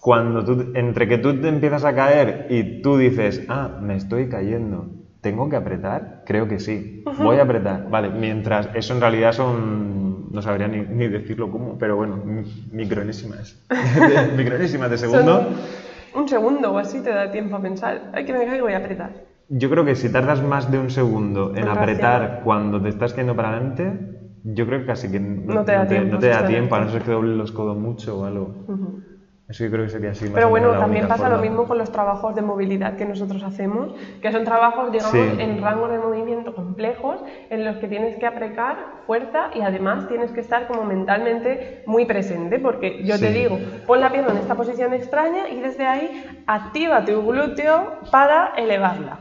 S1: cuando tú, entre que tú te empiezas a caer y tú dices, ah, me estoy cayendo, ¿tengo que apretar? Creo que sí, voy a apretar. Vale, mientras eso en realidad son, no sabría ni, ni decirlo cómo, pero bueno, mi- micronésimas. (laughs) micronésimas de segundo.
S2: Son un segundo o así te da tiempo a pensar. Ay, que me caigo y apretar.
S1: Yo creo que si tardas más de un segundo en
S2: En
S1: apretar cuando te estás cayendo para adelante, yo creo que casi que
S2: No te da tiempo,
S1: no te da tiempo, a no ser que dobles los codos mucho o algo.
S2: Ujú.
S1: Eso yo creo que sería así. más
S2: Pero bueno, también pasa lo
S1: forma.
S2: mismo con los trabajos de movilidad que nosotros hacemos, que son trabajos, digamos,
S1: Sí.
S2: en rangos de movimiento complejos, en los que tienes que aplicar fuerza y además tienes que estar como mentalmente muy presente, porque yo te
S1: Sí.
S2: digo, pon la pierna en esta posición extraña y desde ahí activa tu glúteo para elevarla.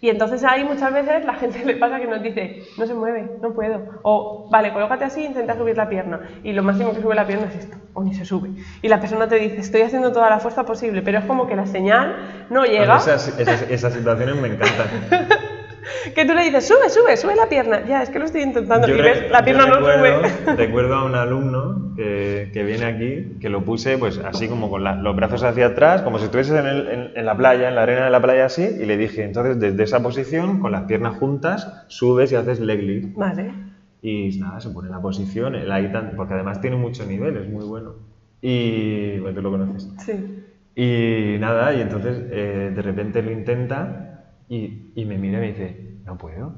S2: Y entonces ahí muchas veces la gente (laughs) le pasa que nos dice, no se mueve, no puedo. O, vale, colócate así e intenta subir la pierna. Y lo máximo que sube la pierna es esto, o ni se sube. Y la persona te dice, estoy haciendo toda la fuerza posible, pero es como que la señal no llega.
S1: Esas, esas, esas situaciones me encantan. (laughs)
S2: Que tú le dices, sube, sube, sube la pierna. Ya, es que lo estoy intentando.
S1: Yo
S2: y ves, la pierna no
S1: recuerdo,
S2: sube. (laughs)
S1: Recuerdo a un alumno que, que viene aquí, que lo puse pues así como con la- los brazos hacia atrás, como si estuvieses en, el- en- en la playa, en la arena de la playa así, y le dije, entonces desde esa posición, con las piernas juntas, subes y haces leg lift.
S2: Vale.
S1: Y nada, se pone en la posición, él ahí tan- porque además tiene mucho nivel, es muy bueno. Y bueno, tú lo conoces.
S2: Sí.
S1: Y nada, y entonces eh, de repente lo intenta y, y me mira y me dice, no puedo.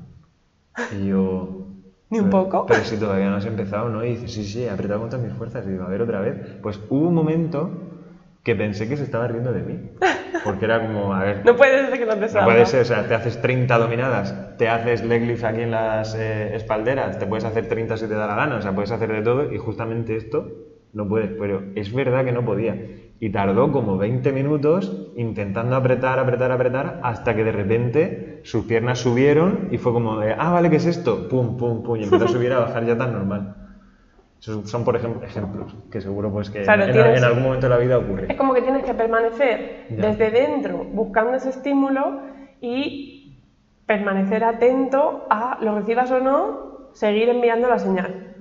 S1: Y yo... (laughs)
S2: Ni un
S1: "Pero-
S2: poco".
S1: Pero si todavía no has empezado, ¿no? Y dice, sí, sí, he apretado con todas mis fuerzas. Y digo, a ver otra vez. Pues hubo un momento que pensé que se estaba riendo de mí. (laughs) Porque era como, a ver,
S2: No puede ser que no te
S1: no puede ser, o sea, te haces 30 dominadas, te haces leg lift aquí en las eh, espalderas, te puedes hacer 30 si te da la gana, o sea, puedes hacer de todo y justamente esto no puedes, pero es verdad que no podía. Y tardó como 20 minutos intentando apretar, apretar, apretar, hasta que de repente sus piernas subieron y fue como de, ah, vale, ¿qué es esto? Pum, pum, pum, y empezó a subir a bajar ya tan normal. Esos son, por ejemplo, ejemplos que seguro pues que
S2: Claro,
S1: en,
S2: tienes-
S1: en algún momento de la vida ocurre.
S2: Es como que tienes que permanecer
S1: Ya.
S2: desde dentro buscando ese estímulo y permanecer atento a lo recibas o no, seguir enviando la señal.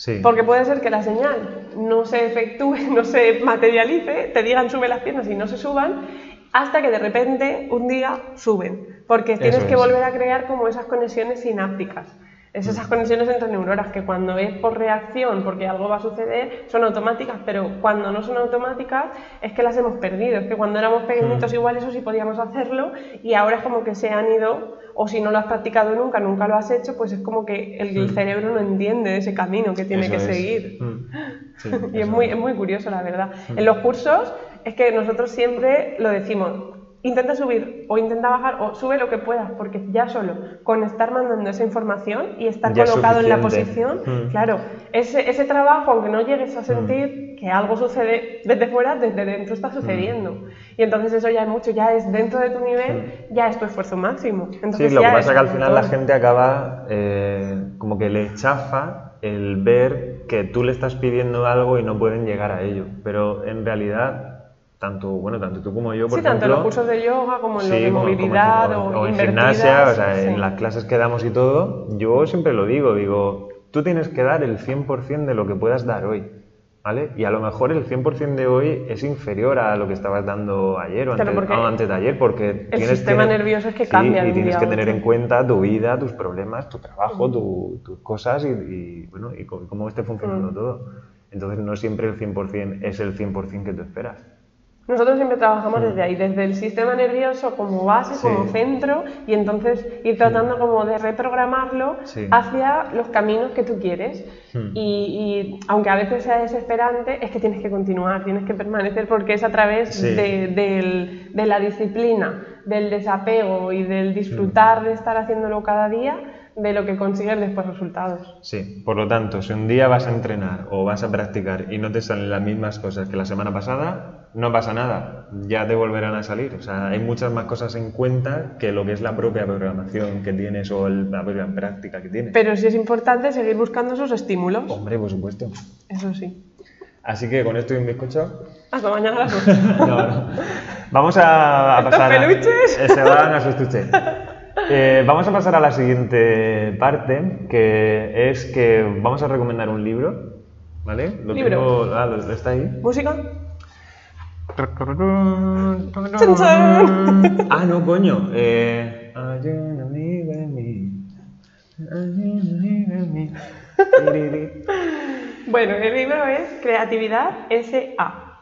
S1: Sí.
S2: Porque puede ser que la señal no se efectúe, (laughs) no se materialice, te digan sube las piernas y no se suban, hasta que de repente un día suben. Porque tienes que volver a crear como esas conexiones sinápticas. Es esas conexiones entre neuronas que cuando es por reacción, porque algo va a suceder, son automáticas, pero cuando no son automáticas es que las hemos perdido. Es que cuando éramos pequeñitos igual eso sí podíamos hacerlo y ahora es como que se han ido, o si no lo has practicado nunca, nunca lo has hecho, pues es como que el cerebro no entiende ese camino que tiene
S1: Eso
S2: que
S1: es.
S2: seguir.
S1: Mm. Sí, (laughs)
S2: Y es muy,
S1: es
S2: muy curioso, la verdad. En los cursos es que nosotros siempre lo decimos, intenta subir o intenta bajar o sube lo que puedas, porque ya solo con estar mandando esa información y estar
S1: Ya es
S2: colocado en la posición,
S1: Mm.
S2: claro, ese, ese trabajo, aunque no llegues a sentir que algo sucede desde fuera, desde dentro está sucediendo. Y entonces eso ya es mucho, ya es dentro de tu nivel, ya es tu esfuerzo máximo. Entonces
S1: Sí, lo que
S2: ya
S1: pasa es que al final la gente acaba eh, como que le chafa el ver que tú le estás pidiendo algo y no pueden llegar a ello. Pero en realidad tanto, bueno, tanto tú como yo, por
S2: sí, tanto en
S1: ejemplo,
S2: los cursos de yoga como en los
S1: Sí,
S2: de
S1: como- como en-
S2: movilidad
S1: o,
S2: o,
S1: en gimnasia, o sea,
S2: sí.
S1: en las clases que damos y todo, yo siempre lo digo, digo, tú tienes que dar el 100% de lo que puedas dar hoy, ¿vale? Y a lo mejor el 100% de hoy es inferior a lo que estabas dando ayer o
S2: Claro,
S1: antes,
S2: porque
S1: o antes de ayer, porque
S2: el
S1: tienes
S2: sistema
S1: que-
S2: nervioso es que
S1: sí,
S2: cambia
S1: y tienes que tener en cuenta tu vida, tus problemas, tu trabajo, tu- tus cosas y, y, bueno, y cómo esté funcionando
S2: Mm.
S1: todo. Entonces no siempre el 100% es el 100% que tú esperas.
S2: Nosotros siempre trabajamos desde ahí, desde el sistema nervioso como base,
S1: Sí.
S2: como centro, y entonces ir tratando como de reprogramarlo
S1: Sí.
S2: hacia los caminos que tú quieres.
S1: Hmm.
S2: Y, y aunque a veces sea desesperante, es que tienes que continuar, tienes que permanecer, porque es a través de, del- de la disciplina, del desapego y del disfrutar de estar haciéndolo cada día, de lo que consigues después resultados.
S1: Sí, por lo tanto, si un día vas a entrenar o vas a practicar y no te salen las mismas cosas que la semana pasada, no pasa nada, ya te volverán a salir. O sea, hay muchas más cosas en cuenta que lo que es la propia programación que tienes o el- la propia práctica que tienes.
S2: Pero sí es importante seguir buscando esos estímulos,
S1: Hombre, por supuesto.
S2: eso sí.
S1: Así que con esto y un bizcocho.
S2: Hasta mañana a las. (laughs)
S1: No, no. Vamos a, a
S2: ¿Estos
S1: pasar. a-
S2: peluches?
S1: Se van a estuches. Eh, vamos a pasar a la siguiente parte, que es que vamos a recomendar un libro. ¿Vale? Lo
S2: Libro.
S1: tengo- ah, ¿Está ahí?
S2: ¿Música? (laughs)
S1: Ah, no, coño. Eh...
S2: Bueno, el libro es Creatividad S.A.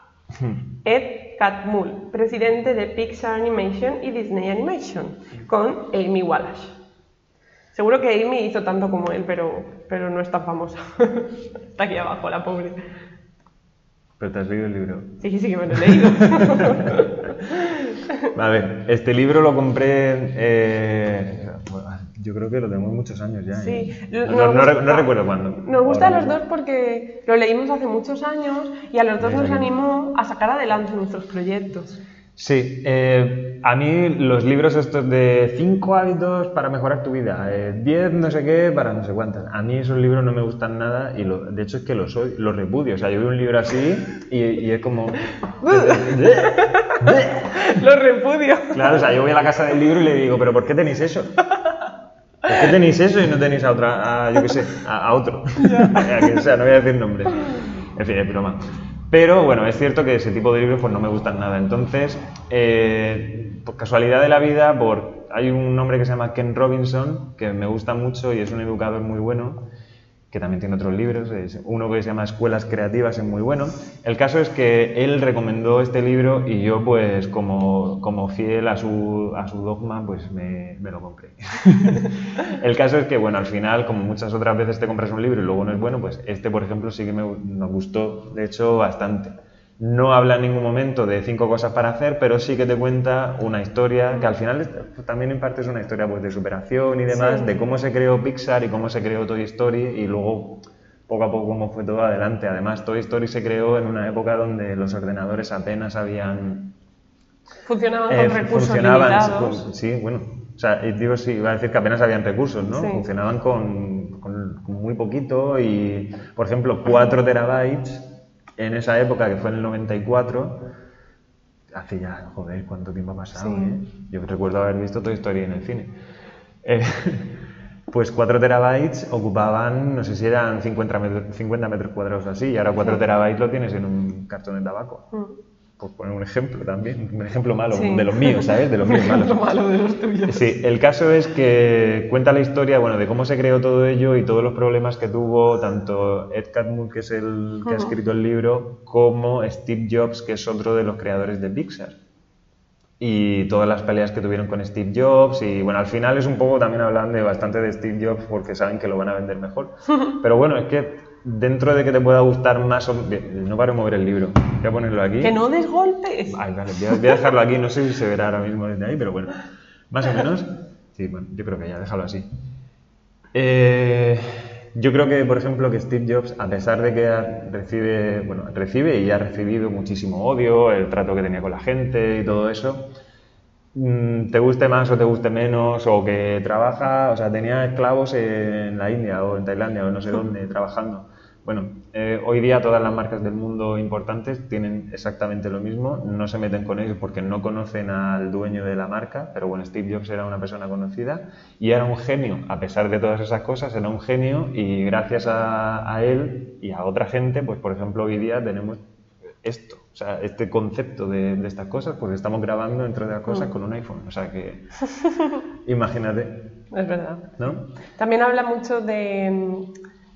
S2: Ed Catmull, presidente de Pixar Animation y Disney Animation, con Amy Wallace. Seguro que Amy hizo tanto como él, pero, pero no es tan famosa. (laughs) Está aquí abajo, la pobre.
S1: Pero te has leído el libro.
S2: Sí, sí que me lo he leído. (laughs)
S1: A ver, este libro lo compré. eh, yo creo que lo tengo muchos años ya.
S2: Sí,
S1: ¿eh? No, no re-
S2: gusta-
S1: no recuerdo cuándo.
S2: Nos gusta a los dos porque lo leímos hace muchos años y a los dos nos animó a sacar adelante nuestros proyectos.
S1: Sí, eh, a mí los libros estos de 5 hábitos para mejorar tu vida, 10 no sé qué para no sé cuántas, a mí esos libros no me gustan nada y lo- de hecho es que los, los repudio. O sea, yo veo un libro así y, y es como... (laughs) (laughs)
S2: Lo repudio.
S1: Claro, o sea, yo voy a la casa del libro y le digo, pero ¿por qué tenéis eso? (laughs) ¿Por qué tenéis eso y no tenéis a otra, a, yo qué sé, a, a otro? (laughs) (laughs) A quien sea, no voy a decir nombres. En fin, es broma. Pero bueno, es cierto que ese tipo de libros pues no me gustan nada. Entonces, eh, por casualidad de la vida, por, hay un hombre que se llama Ken Robinson, que me gusta mucho y es un educador muy bueno, que también tiene otros libros, es uno que se llama Escuelas Creativas, es muy bueno. El caso es que él recomendó este libro y yo, pues, como, como fiel a su, a su dogma, pues me, me lo compré. (laughs) El caso es que, bueno, al final, como muchas otras veces te compras un libro y luego no es bueno, pues este, por ejemplo, sí que me, me gustó, de hecho, bastante. No habla en ningún momento de cinco cosas para hacer, pero sí que te cuenta una historia que al final también en parte es una historia pues, de superación y demás,
S2: Sí.
S1: de cómo se creó Pixar y cómo se creó Toy Story y luego poco a poco cómo fue todo adelante. Además, Toy Story se creó en una época donde los ordenadores apenas habían
S2: Funcionaban
S1: eh,
S2: con recursos
S1: funcionaban,
S2: limitados.
S1: sí, bueno, o sea, digo, sí, iba a decir que apenas habían recursos, ¿no?
S2: Sí.
S1: Funcionaban con, con- con muy poquito y, por ejemplo, 4 terabytes en esa época, que fue en el 94, hace ya, joder, cuánto tiempo ha pasado,
S2: Sí.
S1: ¿eh? Yo recuerdo haber visto Toy Story en el cine. Eh, (laughs) pues 4 terabytes ocupaban, no sé si eran 50 metros, 50 metros cuadrados así, y ahora 4 terabytes lo tienes en un cartón de tabaco. Por poner un ejemplo también, un ejemplo malo,
S2: Sí.
S1: de los míos, ¿sabes? De los (laughs) míos malos.
S2: Lo malo de los tuyos.
S1: Sí, el caso es que cuenta la historia, bueno, de cómo se creó todo ello y todos los problemas que tuvo tanto Ed Catmull, que es el que ha
S2: Ujú.
S1: escrito el libro, como Steve Jobs, que es otro de los creadores de Pixar. Y todas las peleas que tuvieron con Steve Jobs y bueno, al final es un poco también hablan de bastante de Steve Jobs porque saben que lo van a vender mejor. (laughs) Pero bueno, es que dentro de que te pueda gustar más o no paro de mover el libro. Voy a ponerlo aquí.
S2: Que no des golpes.
S1: Ay, vale, voy a, voy a dejarlo aquí, no sé si se verá ahora mismo desde ahí, pero bueno, más o menos. Sí, bueno, yo creo que ya, déjalo así. Eh, yo creo que, por ejemplo, que Steve Jobs, a pesar de que recibe, bueno, recibe y ha recibido muchísimo odio, el trato que tenía con la gente y todo eso, te guste más o te guste menos, o que trabaja, o sea, tenía esclavos en la India o en Tailandia o no sé dónde trabajando. Bueno, eh, hoy día todas las marcas del mundo importantes tienen exactamente lo mismo, no se meten con ellos porque no conocen al dueño de la marca, pero bueno, Steve Jobs era una persona conocida y era un genio, a pesar de todas esas cosas, era un genio y gracias a, a él y a otra gente, pues por ejemplo hoy día tenemos esto, o sea, este concepto de, de estas cosas, porque estamos grabando, entre otras cosas, con un iPhone, o sea que (laughs) imagínate,
S2: Es verdad.
S1: ¿no?
S2: También habla mucho de,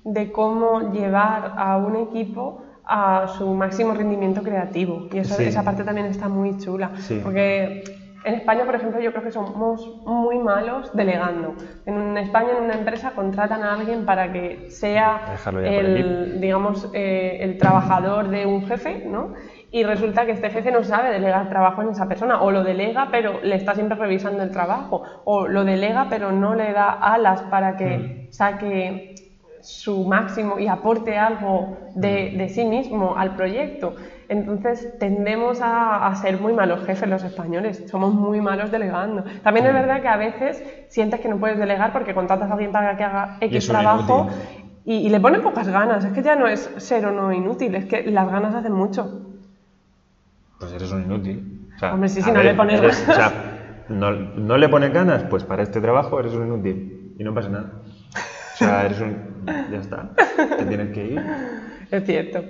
S2: de cómo llevar a un equipo a su máximo rendimiento creativo. Y eso-
S1: Sí.
S2: esa parte también está muy chula.
S1: Sí.
S2: Porque en España, por ejemplo, yo creo que somos muy malos delegando. En España, en una empresa, contratan a alguien para que sea el, digamos, eh, el trabajador de un jefe, ¿no? Y resulta que este jefe no sabe delegar trabajo en esa persona, o lo delega pero le está siempre revisando el trabajo, o lo delega pero no le da alas para que saque su máximo y aporte algo de, de sí mismo al proyecto. Entonces tendemos a, a ser muy malos jefes los españoles, somos muy malos delegando. También es verdad que a veces sientes que no puedes delegar porque contratas a alguien para que haga X trabajo y, y le ponen pocas ganas. Es que ya no es ser o no inútil, es que las ganas hacen mucho.
S1: Pues eres un inútil. O sea,
S2: Hombre, sí, si no le pones
S1: eres-
S2: ganas.
S1: O sea, no, no le pones ganas, pues para este trabajo eres un inútil. Y no pasa nada. O sea, eres un... Ya está. Te tienes que ir.
S2: Es cierto.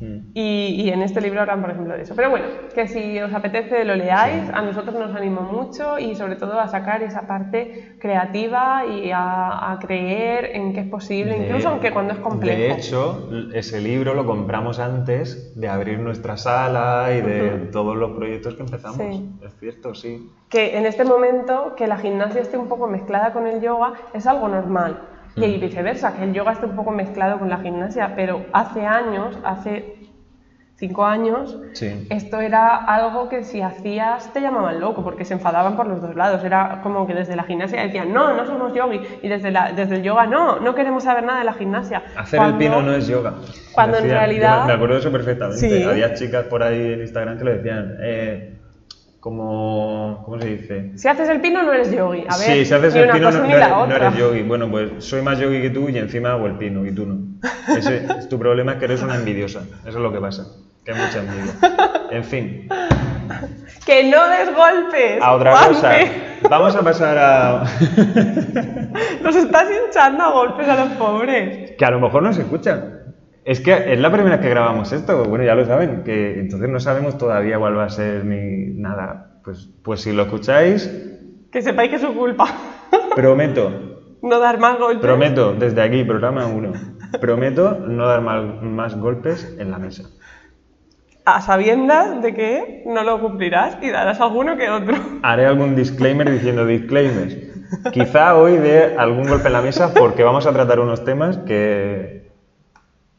S2: Y, y en este libro hablan, por ejemplo, de eso. Pero bueno, que si os apetece lo leáis, a nosotros nos animó mucho y sobre todo a sacar esa parte creativa y a, a creer en que es posible,
S1: De-
S2: incluso aunque cuando es complejo.
S1: De hecho, ese libro lo compramos antes de abrir nuestra sala y de todos los proyectos que empezamos.
S2: Sí.
S1: Es cierto, sí.
S2: que en este momento que la gimnasia esté un poco mezclada con el yoga es algo normal. Y viceversa, que el yoga esté un poco mezclado con la gimnasia, pero hace años, hace cinco años,
S1: Sí.
S2: esto era algo que si hacías te llamaban loco, porque se enfadaban por los dos lados. Era como que desde la gimnasia decían, no, no somos yogi, y desde, la, desde el yoga, no, no queremos saber nada de la gimnasia.
S1: Hacer
S2: Cuando-
S1: el pino no es yoga.
S2: cuando en realidad-
S1: me acuerdo de eso perfectamente.
S2: Sí.
S1: Había chicas por ahí en Instagram que lo decían. eh, como. ¿Cómo se dice?
S2: Si haces el pino no eres yogi. A ver,
S1: sí, si haces el pino no, eres, no eres yogi. Bueno, pues soy más yogi que tú y encima hago el pino y tú no. Ese, tu problema es que eres una envidiosa. Eso es lo que pasa. Que hay mucha envidia. En fin,
S2: ¡Que no des golpes!
S1: a otra cosa. Vamos a pasar a. (laughs)
S2: Nos estás hinchando a golpes a los pobres.
S1: que a lo mejor no se escucha. Es que es la primera vez que grabamos esto, bueno, ya lo saben, que entonces no sabemos todavía cuál va a ser ni nada. Pues, pues si lo escucháis,
S2: Que sepáis que es su culpa.
S1: prometo, (laughs)
S2: no dar más golpes.
S1: prometo, desde aquí, programa 1, prometo no dar mal- más golpes en la mesa.
S2: A sabiendas de que no lo cumplirás y darás alguno que otro.
S1: Haré algún disclaimer diciendo disclaimers. Quizá hoy dé algún golpe en la mesa porque vamos a tratar unos temas que,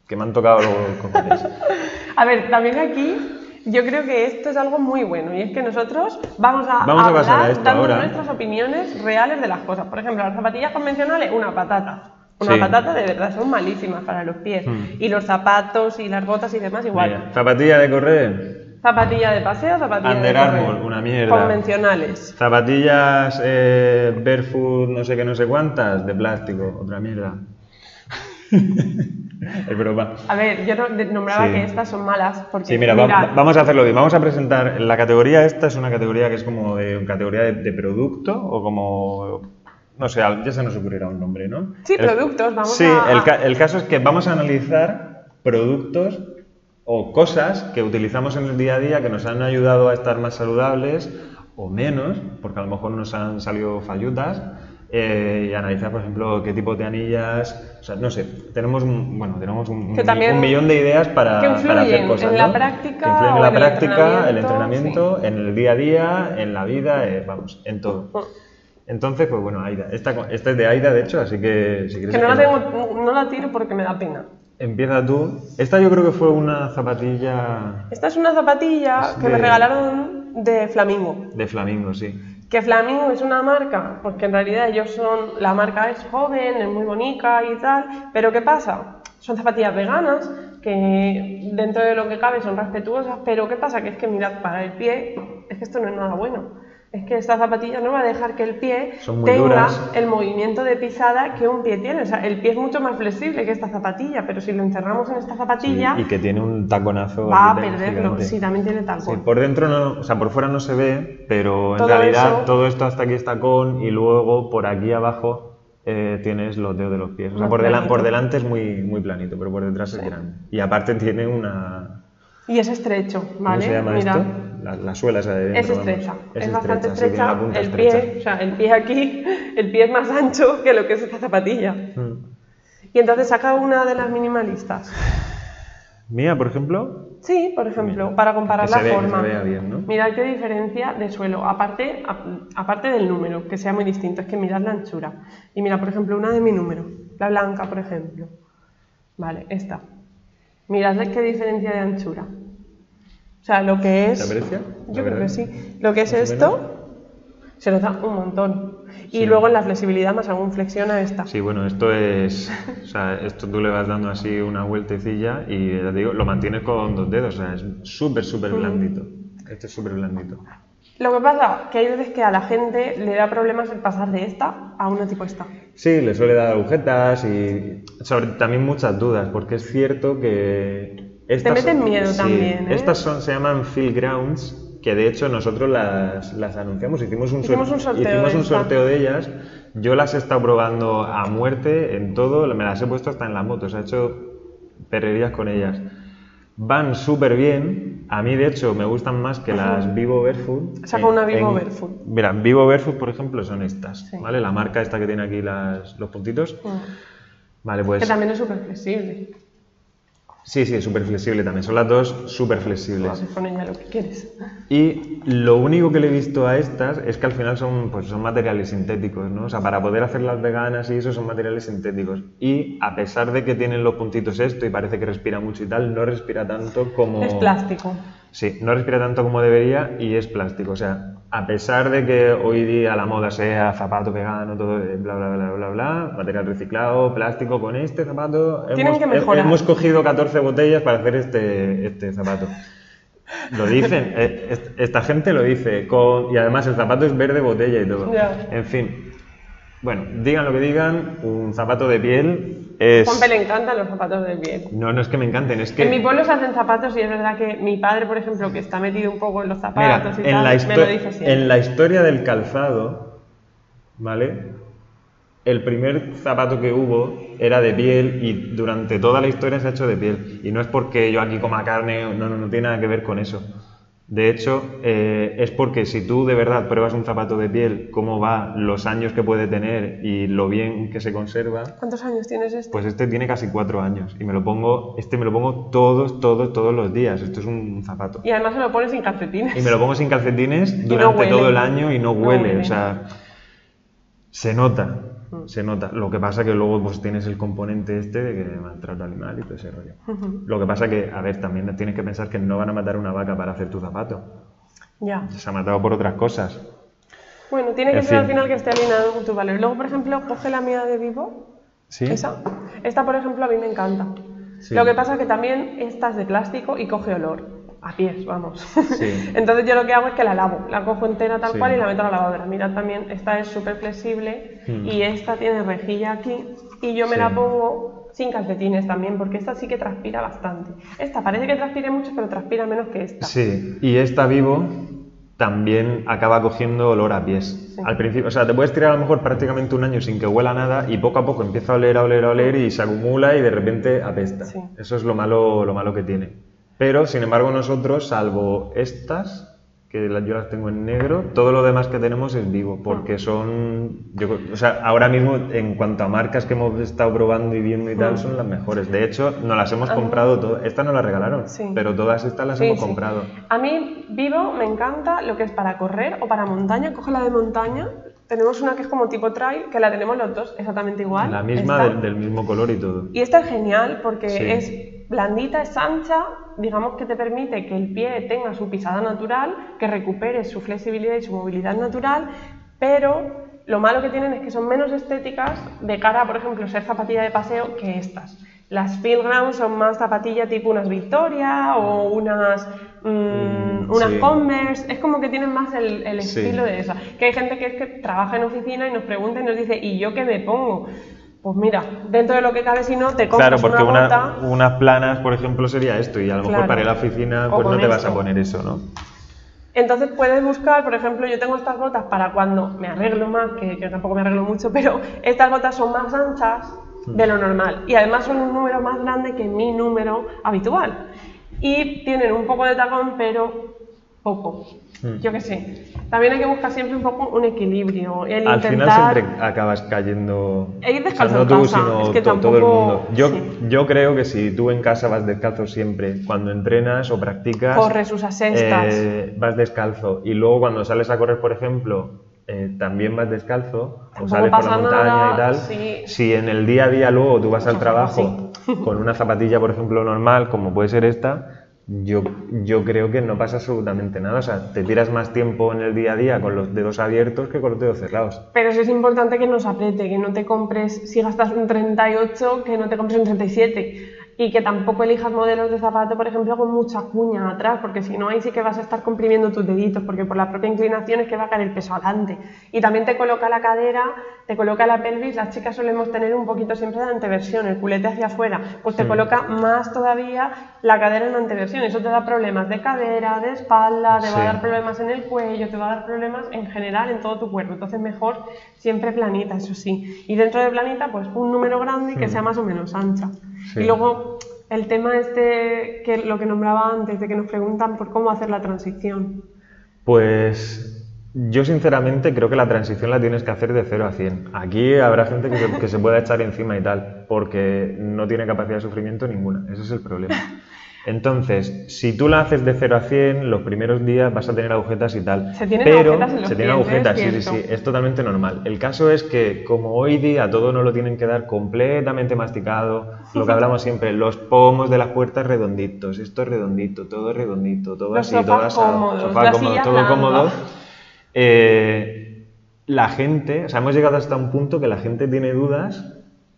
S1: que me han tocado los. (laughs)
S2: A ver, también aquí yo creo que esto es algo muy bueno y es que nosotros vamos a,
S1: Vamos a
S2: hablar
S1: a esto
S2: dando
S1: ahora.
S2: nuestras opiniones reales de las cosas. Por ejemplo, las zapatillas convencionales, una patata. Una
S1: Sí.
S2: patata de verdad, son malísimas para los pies.
S1: Hmm.
S2: Y los zapatos y las botas y demás igual.
S1: Mira, zapatilla de correr,
S2: Zapatilla de paseo, zapatilla
S1: Under
S2: de correr.
S1: Armour, una mierda.
S2: Convencionales.
S1: Zapatillas eh, barefoot, no sé qué, no sé cuántas, de plástico, otra mierda. (laughs) es broma.
S2: A ver, yo nombraba
S1: Sí.
S2: que estas son malas porque
S1: Sí, mira, va- vamos a hacerlo bien. Vamos a presentar la categoría. Esta es una categoría que es como de categoría de, de producto o como. No sé, ya se nos ocurrirá un nombre, ¿no?
S2: Sí,
S1: El-
S2: productos, vamos
S1: sí,
S2: a-
S1: el, ca- el caso es que vamos a analizar productos o cosas que utilizamos en el día a día que nos han ayudado a estar más saludables o menos, porque a lo mejor nos han salido fallutas. Eh, y analizar, por ejemplo, qué tipo de anillas, o sea, no sé, tenemos un, bueno, tenemos un, un- millón de ideas para,
S2: que
S1: para hacer cosas.
S2: en la
S1: ¿no?
S2: práctica
S1: Que influyen en la
S2: en el
S1: práctica, el
S2: entrenamiento,
S1: entrenamiento, en el día a día, en la vida, eh, vamos, en todo. Entonces, pues bueno, Aida. Esta, esta es de Aida, de hecho, así que si quieres...
S2: que no la, tengo, no la tiro porque me da pena.
S1: Empieza tú. Esta yo creo que fue una zapatilla
S2: Esta es una zapatilla
S1: Es
S2: que me
S1: de-
S2: regalaron de Flamingo.
S1: de flamingo, sí.
S2: Que Flamingo es una marca, porque en realidad ellos son, la marca es joven, es muy bonita y tal, pero ¿qué pasa? Son zapatillas veganas, que dentro de lo que cabe son respetuosas, pero ¿qué pasa? Que es que mirad, para el pie, es que esto no es nada bueno. Es que esta zapatilla no va a dejar que el pie tenga
S1: duras.
S2: el movimiento de pisada que un pie tiene. O sea, el pie es mucho más flexible que esta zapatilla, pero si lo encerramos en esta zapatilla,
S1: y que tiene un taconazo.
S2: va a perderlo. Sí, también tiene
S1: Sí,
S2: tacón.
S1: por dentro no, o sea, por fuera no se ve, pero en
S2: Todo
S1: realidad
S2: eso-
S1: todo esto hasta aquí está con y luego por aquí abajo eh, tienes los dedos de los pies. O sea, por, delan- por delante es muy, muy planito, pero por detrás es grande. Y aparte tiene una...
S2: Y es estrecho, ¿vale?
S1: ¿Cómo se llama
S2: Mira,
S1: esto? La, la suela esa de dentro,
S2: Es
S1: vamos.
S2: estrecha, es,
S1: Es
S2: bastante
S1: estrecha,
S2: el
S1: estrecha.
S2: pie, o sea, el pie aquí, (laughs) el pie es más ancho que lo que es esta zapatilla.
S1: Mm.
S2: Y entonces saca una de las minimalistas.
S1: Mía, por ejemplo,
S2: Sí, por ejemplo, para comparar
S1: Que
S2: la
S1: ve- que
S2: forma.
S1: se vea bien, ¿no?
S2: Mirad qué diferencia de suelo, aparte, a- aparte del número, que sea muy distinto, es que mirad la anchura. Y mira, por ejemplo, una de mi número, la blanca, por ejemplo. Vale, esta. Mirad qué diferencia de anchura. O sea, lo que es...
S1: ¿Se aprecia? La
S2: Yo creo que sí. Lo que es esto, se nota un montón. Y
S1: Sí.
S2: luego en la flexibilidad más aún flexiona esta.
S1: sí, bueno, esto es... O sea, esto tú le vas dando así una vueltecilla y ya te digo, lo mantienes con dos dedos, o sea, es súper, súper blandito. Este es súper blandito.
S2: Lo que pasa que hay veces que a la gente le da problemas el pasar de esta a una tipo esta.
S1: Sí, le suele dar agujetas y sobre, también muchas dudas, porque es cierto que... Estas,
S2: meten miedo también, ¿eh?
S1: Estas son, se llaman Field Grounds, que de hecho nosotros las, las anunciamos, hicimos un,
S2: Hicimos un sorteo
S1: hicimos
S2: de
S1: un sorteo de ellas. Yo las he estado probando a muerte en todo, me las he puesto hasta en la moto, se ha hecho perrerías con ellas. Van súper bien, a mí de hecho me gustan más que las Vivo Barefoot.
S2: Saca
S1: En-
S2: una Vivo
S1: en-
S2: Barefoot.
S1: Mira, Vivo Barefoot, por ejemplo, son estas,
S2: Sí.
S1: ¿vale? La marca esta que tiene aquí las- los puntitos.
S2: Mm.
S1: Vale, pues...
S2: Que también es súper flexible.
S1: Sí, sí, es súper flexible también. Son las dos súper flexibles.
S2: lo que quieres.
S1: Y lo único que le he visto a estas es que al final son, pues, son materiales sintéticos, ¿no? O sea, para poder hacer las veganas y eso son materiales sintéticos. Y a pesar de que tienen los puntitos esto y parece que respira mucho y tal, no respira tanto como...
S2: Es plástico.
S1: Sí, no respira tanto como debería y es plástico. O sea, a pesar de que hoy día la moda sea zapato vegano, todo bla bla bla bla bla, material reciclado, plástico, con este zapato
S2: Tienen
S1: hemos,
S2: que mejorar.
S1: hemos cogido 14 botellas para hacer este, este zapato. Lo dicen, (laughs) eh, est- esta gente lo dice, con, y además el zapato es verde botella y todo. En fin, bueno, digan lo que digan, un zapato de piel es...
S2: Juanpe le encantan los zapatos de piel.
S1: No, no es que me encanten, es que...
S2: En mi pueblo se hacen zapatos y es verdad que mi padre, por ejemplo, que está metido un poco en los
S1: Mira,
S2: zapatos y
S1: en
S2: tal,
S1: la,
S2: me lo dice siempre.
S1: en la historia del calzado, ¿vale? El primer zapato que hubo era de piel y durante toda la historia se ha hecho de piel. Y no es porque yo aquí coma carne, no, no, no tiene nada que ver con eso. De hecho, eh, es porque si tú de verdad pruebas un zapato de piel, cómo va, los años que puede tener y lo bien que se conserva,
S2: ¿Cuántos años tienes este?
S1: pues este tiene casi cuatro años y me lo pongo, este me lo pongo todos, todos, todos los días. Esto es un zapato.
S2: Y además se lo pones sin calcetines.
S1: Y me lo pongo sin calcetines (laughs) durante todo el año y no huele. O sea, se nota. Se nota. Lo que pasa que luego pues tienes el componente este de que maltrato animal y todo ese rollo. Lo que pasa que, a ver, también tienes que pensar que no van a matar una vaca para hacer tu zapato.
S2: Ya.
S1: Se ha matado por otras cosas.
S2: Bueno, tiene que
S1: En
S2: ser al
S1: fin.
S2: final que esté alineado con tu valor. Luego, por ejemplo, coge la mía de Vivo.
S1: ¿Sí?
S2: Esa. Esta, por ejemplo, a mí me encanta.
S1: Sí.
S2: Lo que pasa es que también esta es de plástico y coge olor. A pies, vamos.
S1: Sí. (laughs)
S2: Entonces yo lo que hago es que la lavo. La cojo entera tal
S1: Sí.
S2: cual y la meto a la lavadora. Mirad también, esta es súper flexible
S1: Hmm.
S2: y esta tiene rejilla aquí y yo me
S1: Sí.
S2: la pongo sin calcetines también porque esta sí que transpira bastante. Esta parece que transpire mucho pero transpira menos que esta.
S1: Sí, y esta vivo también acaba cogiendo olor a pies.
S2: Sí.
S1: Al principio, o sea, te puedes tirar a lo mejor prácticamente un año sin que huela nada y poco a poco empieza a oler, a oler, a oler y se acumula y de repente apesta.
S2: Sí.
S1: Eso es lo malo, lo malo que tiene. Pero, sin embargo, nosotros, salvo estas, que yo las tengo en negro, todo lo demás que tenemos es vivo, porque son, yo creo- o sea, ahora mismo en cuanto a marcas que hemos estado probando y viendo y tal,
S2: Mm.
S1: son las mejores. De hecho, nos las hemos
S2: Ah.
S1: comprado todas, estas nos las regalaron,
S2: Sí.
S1: pero todas estas las
S2: Sí,
S1: hemos
S2: sí.
S1: comprado.
S2: A mí, Vivo, me encanta lo que es para correr o para montaña. Coge la de montaña. Tenemos una que es como tipo trail, que la tenemos los dos exactamente igual.
S1: La misma del, del mismo color y todo.
S2: Y esta es genial porque
S1: Sí.
S2: es blandita, es ancha, digamos que te permite que el pie tenga su pisada natural, que recupere su flexibilidad y su movilidad natural, pero lo malo que tienen es que son menos estéticas de cara a, por ejemplo, ser zapatilla de paseo que estas. Las Field Ground son más zapatilla tipo unas Victoria o unas mm, un- unas
S1: Sí.
S2: Converse, es como que tienen más el, el
S1: Sí.
S2: estilo de esa. Que hay gente que es que trabaja en oficina y nos pregunta y nos dice, ¿y yo qué me pongo? Pues mira, dentro de lo que cabe, si no, te compras
S1: Claro, porque
S2: una
S1: una- unas planas, por ejemplo, sería esto, y a lo mejor
S2: Claro.
S1: para ir a la oficina, pues no te vas a
S2: esto.
S1: poner eso, ¿no?
S2: Entonces puedes buscar, por ejemplo, yo tengo estas botas para cuando me arreglo más, que yo tampoco me arreglo mucho, pero estas botas son más anchas de lo normal y además son un número más grande que mi número habitual. Y tienen un poco de tacón, pero poco.
S1: Mm.
S2: Yo qué sé. También hay que buscar siempre un poco un equilibrio. El
S1: Al
S2: intentar...
S1: final siempre acabas cayendo.
S2: Ir descalzo
S1: o sea, no tú, sino
S2: es que
S1: to- todo el
S2: tampoco-
S1: mundo. Yo,
S2: sí.
S1: yo creo que si tú en casa vas descalzo siempre, cuando entrenas o practicas.
S2: Corres, usas cestas.
S1: eh, vas descalzo. Y luego cuando sales a correr, por ejemplo, eh, también vas descalzo. O
S2: Tampoco
S1: sales por la montaña
S2: nada,
S1: y tal.
S2: sí.
S1: Si en el día a día luego tú vas al trabajo con una zapatilla, por ejemplo, normal, como puede ser esta. Yo, yo creo que no pasa absolutamente nada. O sea, te tiras más tiempo en el día a día con los dedos abiertos que con los dedos cerrados.
S2: Pero sí es importante que nos apriete, que no te compres, si gastas un 38, que no te compres un 37. Y que tampoco elijas modelos de zapato, por ejemplo, con mucha cuña atrás, porque si no, ahí sí que vas a estar comprimiendo tus deditos, porque por la propia inclinación es que va a caer el peso adelante. Y también te coloca la cadera, te coloca la pelvis, las chicas solemos tener un poquito siempre de anteversión, el culete hacia afuera, pues te coloca más todavía la cadera en anteversión. Eso te da problemas de cadera, de espalda, te va a
S1: Sí.
S2: dar problemas en el cuello, te va a dar problemas en general en todo tu cuerpo. Entonces mejor siempre planita, eso sí. Y dentro de planita, pues un número grande y que sea más o menos ancha.
S1: Sí.
S2: Y luego el tema este, que lo que nombraba antes, de que nos preguntan por cómo hacer la transición.
S1: Pues yo sinceramente creo que la transición la tienes que hacer de 0 a 100. Aquí habrá gente que se, que se pueda echar encima y tal, porque no tiene capacidad de sufrimiento ninguna. Ese es el problema. (laughs) Entonces, si tú la haces de 0 a 100, los primeros días vas a tener agujetas y tal.
S2: Se tienen
S1: pero
S2: agujetas en los
S1: se tienen agujetas, sí, sí, sí, es totalmente normal. El caso es que como hoy día todo no lo tienen que dar completamente masticado, lo que hablamos siempre, los pomos de las puertas redonditos, esto es redondito, todo es redondito, todo
S2: Los
S1: así, todo asado, sofá cómodo, todo cómodo. Eh, la gente, o sea, hemos llegado hasta un punto que la gente tiene dudas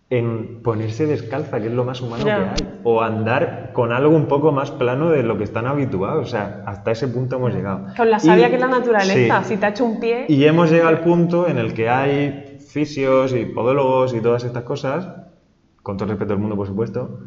S1: en ponerse descalza, que es lo más humano que hay, o andar con algo un poco más plano de lo que están habituados, o sea, hasta ese punto hemos llegado.
S2: Con la savia
S1: Y-
S2: que es la naturaleza,
S1: sí.
S2: si te ha hecho un pie...
S1: Y hemos llegado al punto en el que hay fisios y podólogos y todas estas cosas, con todo el respeto del mundo, por supuesto,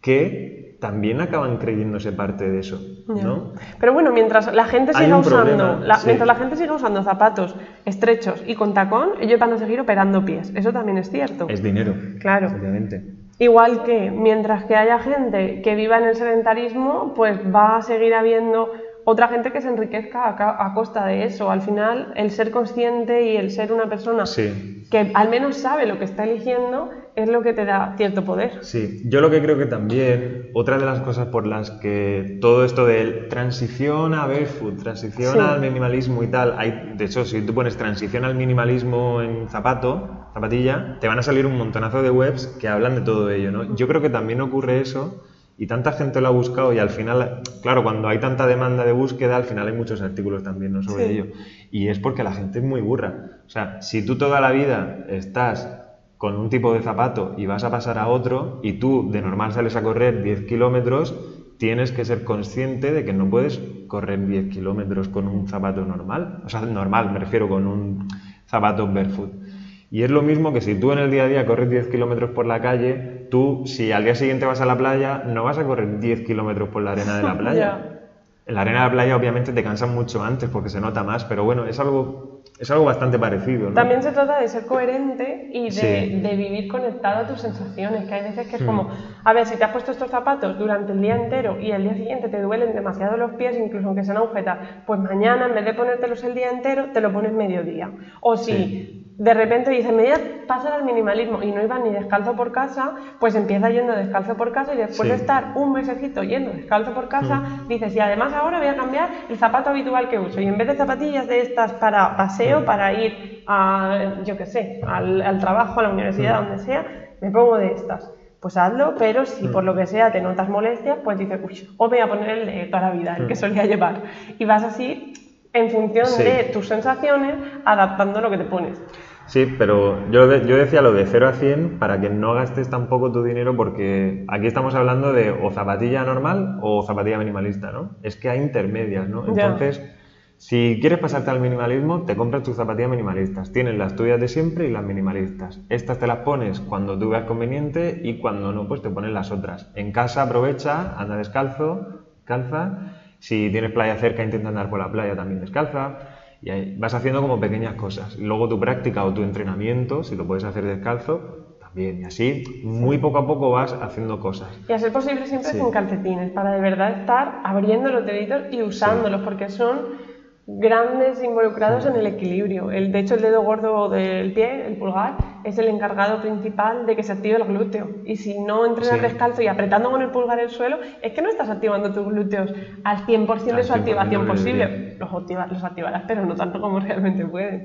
S1: que también acaban creyéndose parte de eso. ¿no?
S2: Pero bueno, mientras la gente siga usando,
S1: problema,
S2: la-
S1: sí.
S2: mientras la gente siga usando zapatos estrechos y con tacón, ellos van a seguir operando pies. Eso también es cierto.
S1: Es dinero.
S2: Claro.
S1: Obviamente.
S2: Igual que mientras que haya gente que viva en el sedentarismo, pues va a seguir habiendo otra gente que se enriquezca a, costa de eso. Al final, el ser consciente y el ser una persona
S1: Sí.
S2: que al menos sabe lo que está eligiendo es lo que te da cierto poder.
S1: Sí, yo lo que creo que también, otra de las cosas por las que todo esto de transición a barefoot, transición
S2: Sí.
S1: al minimalismo y tal, hay, de hecho, si tú pones transición al minimalismo en zapato, zapatilla, te van a salir un montonazo de webs que hablan de todo ello, ¿no? Yo creo que también ocurre eso y tanta gente lo ha buscado y al final, claro, cuando hay tanta demanda de búsqueda, al final hay muchos artículos también ¿no? sobre
S2: Sí.
S1: ello. Y es porque la gente es muy burra. O sea, si tú toda la vida estás con un tipo de zapato y vas a pasar a otro y tú de normal sales a correr 10 kilómetros, tienes que ser consciente de que no puedes correr 10 kilómetros con un zapato normal. O sea, normal, me refiero con un zapato barefoot. Y es lo mismo que si tú en el día a día corres 10 kilómetros por la calle, tú si al día siguiente vas a la playa, no vas a correr 10 kilómetros por la arena de la (laughs) playa.
S2: Ya.
S1: En la arena de la playa obviamente te cansan mucho antes porque se nota más, pero bueno, es algo, es algo bastante parecido. ¿no?
S2: También se trata de ser coherente y de,
S1: Sí.
S2: de vivir conectado a tus sensaciones, que hay veces que es
S1: Hmm.
S2: como, a ver, si te has puesto estos zapatos durante el día entero y el día siguiente te duelen demasiado los pies, incluso aunque sean agujetas, pues mañana en vez de ponértelos el día entero, te lo pones mediodía. O si
S1: Sí.
S2: De repente dices, me voy a pasar al minimalismo y no ibas ni descalzo por casa, pues empieza yendo descalzo por casa y después de estar un mesecito yendo descalzo por casa, dices, y además ahora voy a cambiar el zapato habitual que uso. Y en vez de zapatillas de estas para paseo, para ir a, yo qué sé, al, al trabajo, a la universidad, donde sea, me pongo de estas. Pues hazlo, pero si por lo que sea te notas molestias, pues dices, uy, o voy a poner el de toda la vida, el que solía llevar. Y vas así en función
S1: Sí.
S2: de tus sensaciones, adaptando lo que te pones.
S1: Sí, pero yo, de- yo decía lo de 0 a 100 para que no gastes tampoco tu dinero porque aquí estamos hablando de o zapatilla normal o zapatilla minimalista, ¿no? Es que hay intermedias, ¿no?
S2: Ya.
S1: Entonces, si quieres pasarte al minimalismo, te compras tus zapatillas minimalistas. Tienes las tuyas de siempre y las minimalistas. Estas te las pones cuando tú veas conveniente y cuando no, pues te pones las otras. En casa aprovecha, anda descalzo, calza. Si tienes playa cerca, intenta andar por la playa también descalza. Y ahí vas haciendo como pequeñas cosas. Luego tu práctica o tu entrenamiento, si lo puedes hacer descalzo, también. Y así, muy poco a poco vas haciendo cosas.
S2: Y a ser posible siempre
S1: Sí.
S2: sin calcetines, para de verdad estar abriendo los deditos y usándolos, porque son grandes involucrados en el equilibrio. El, de hecho, el dedo gordo del pie, el pulgar, es el encargado principal de que se active el glúteo. Y si no entrenas
S1: Sí.
S2: descalzo y apretando con el pulgar el suelo, es que no estás activando tus glúteos al 100% de su
S1: 100%
S2: activación posible. Los, activa- los activarás, pero no tanto como (laughs) realmente puedes.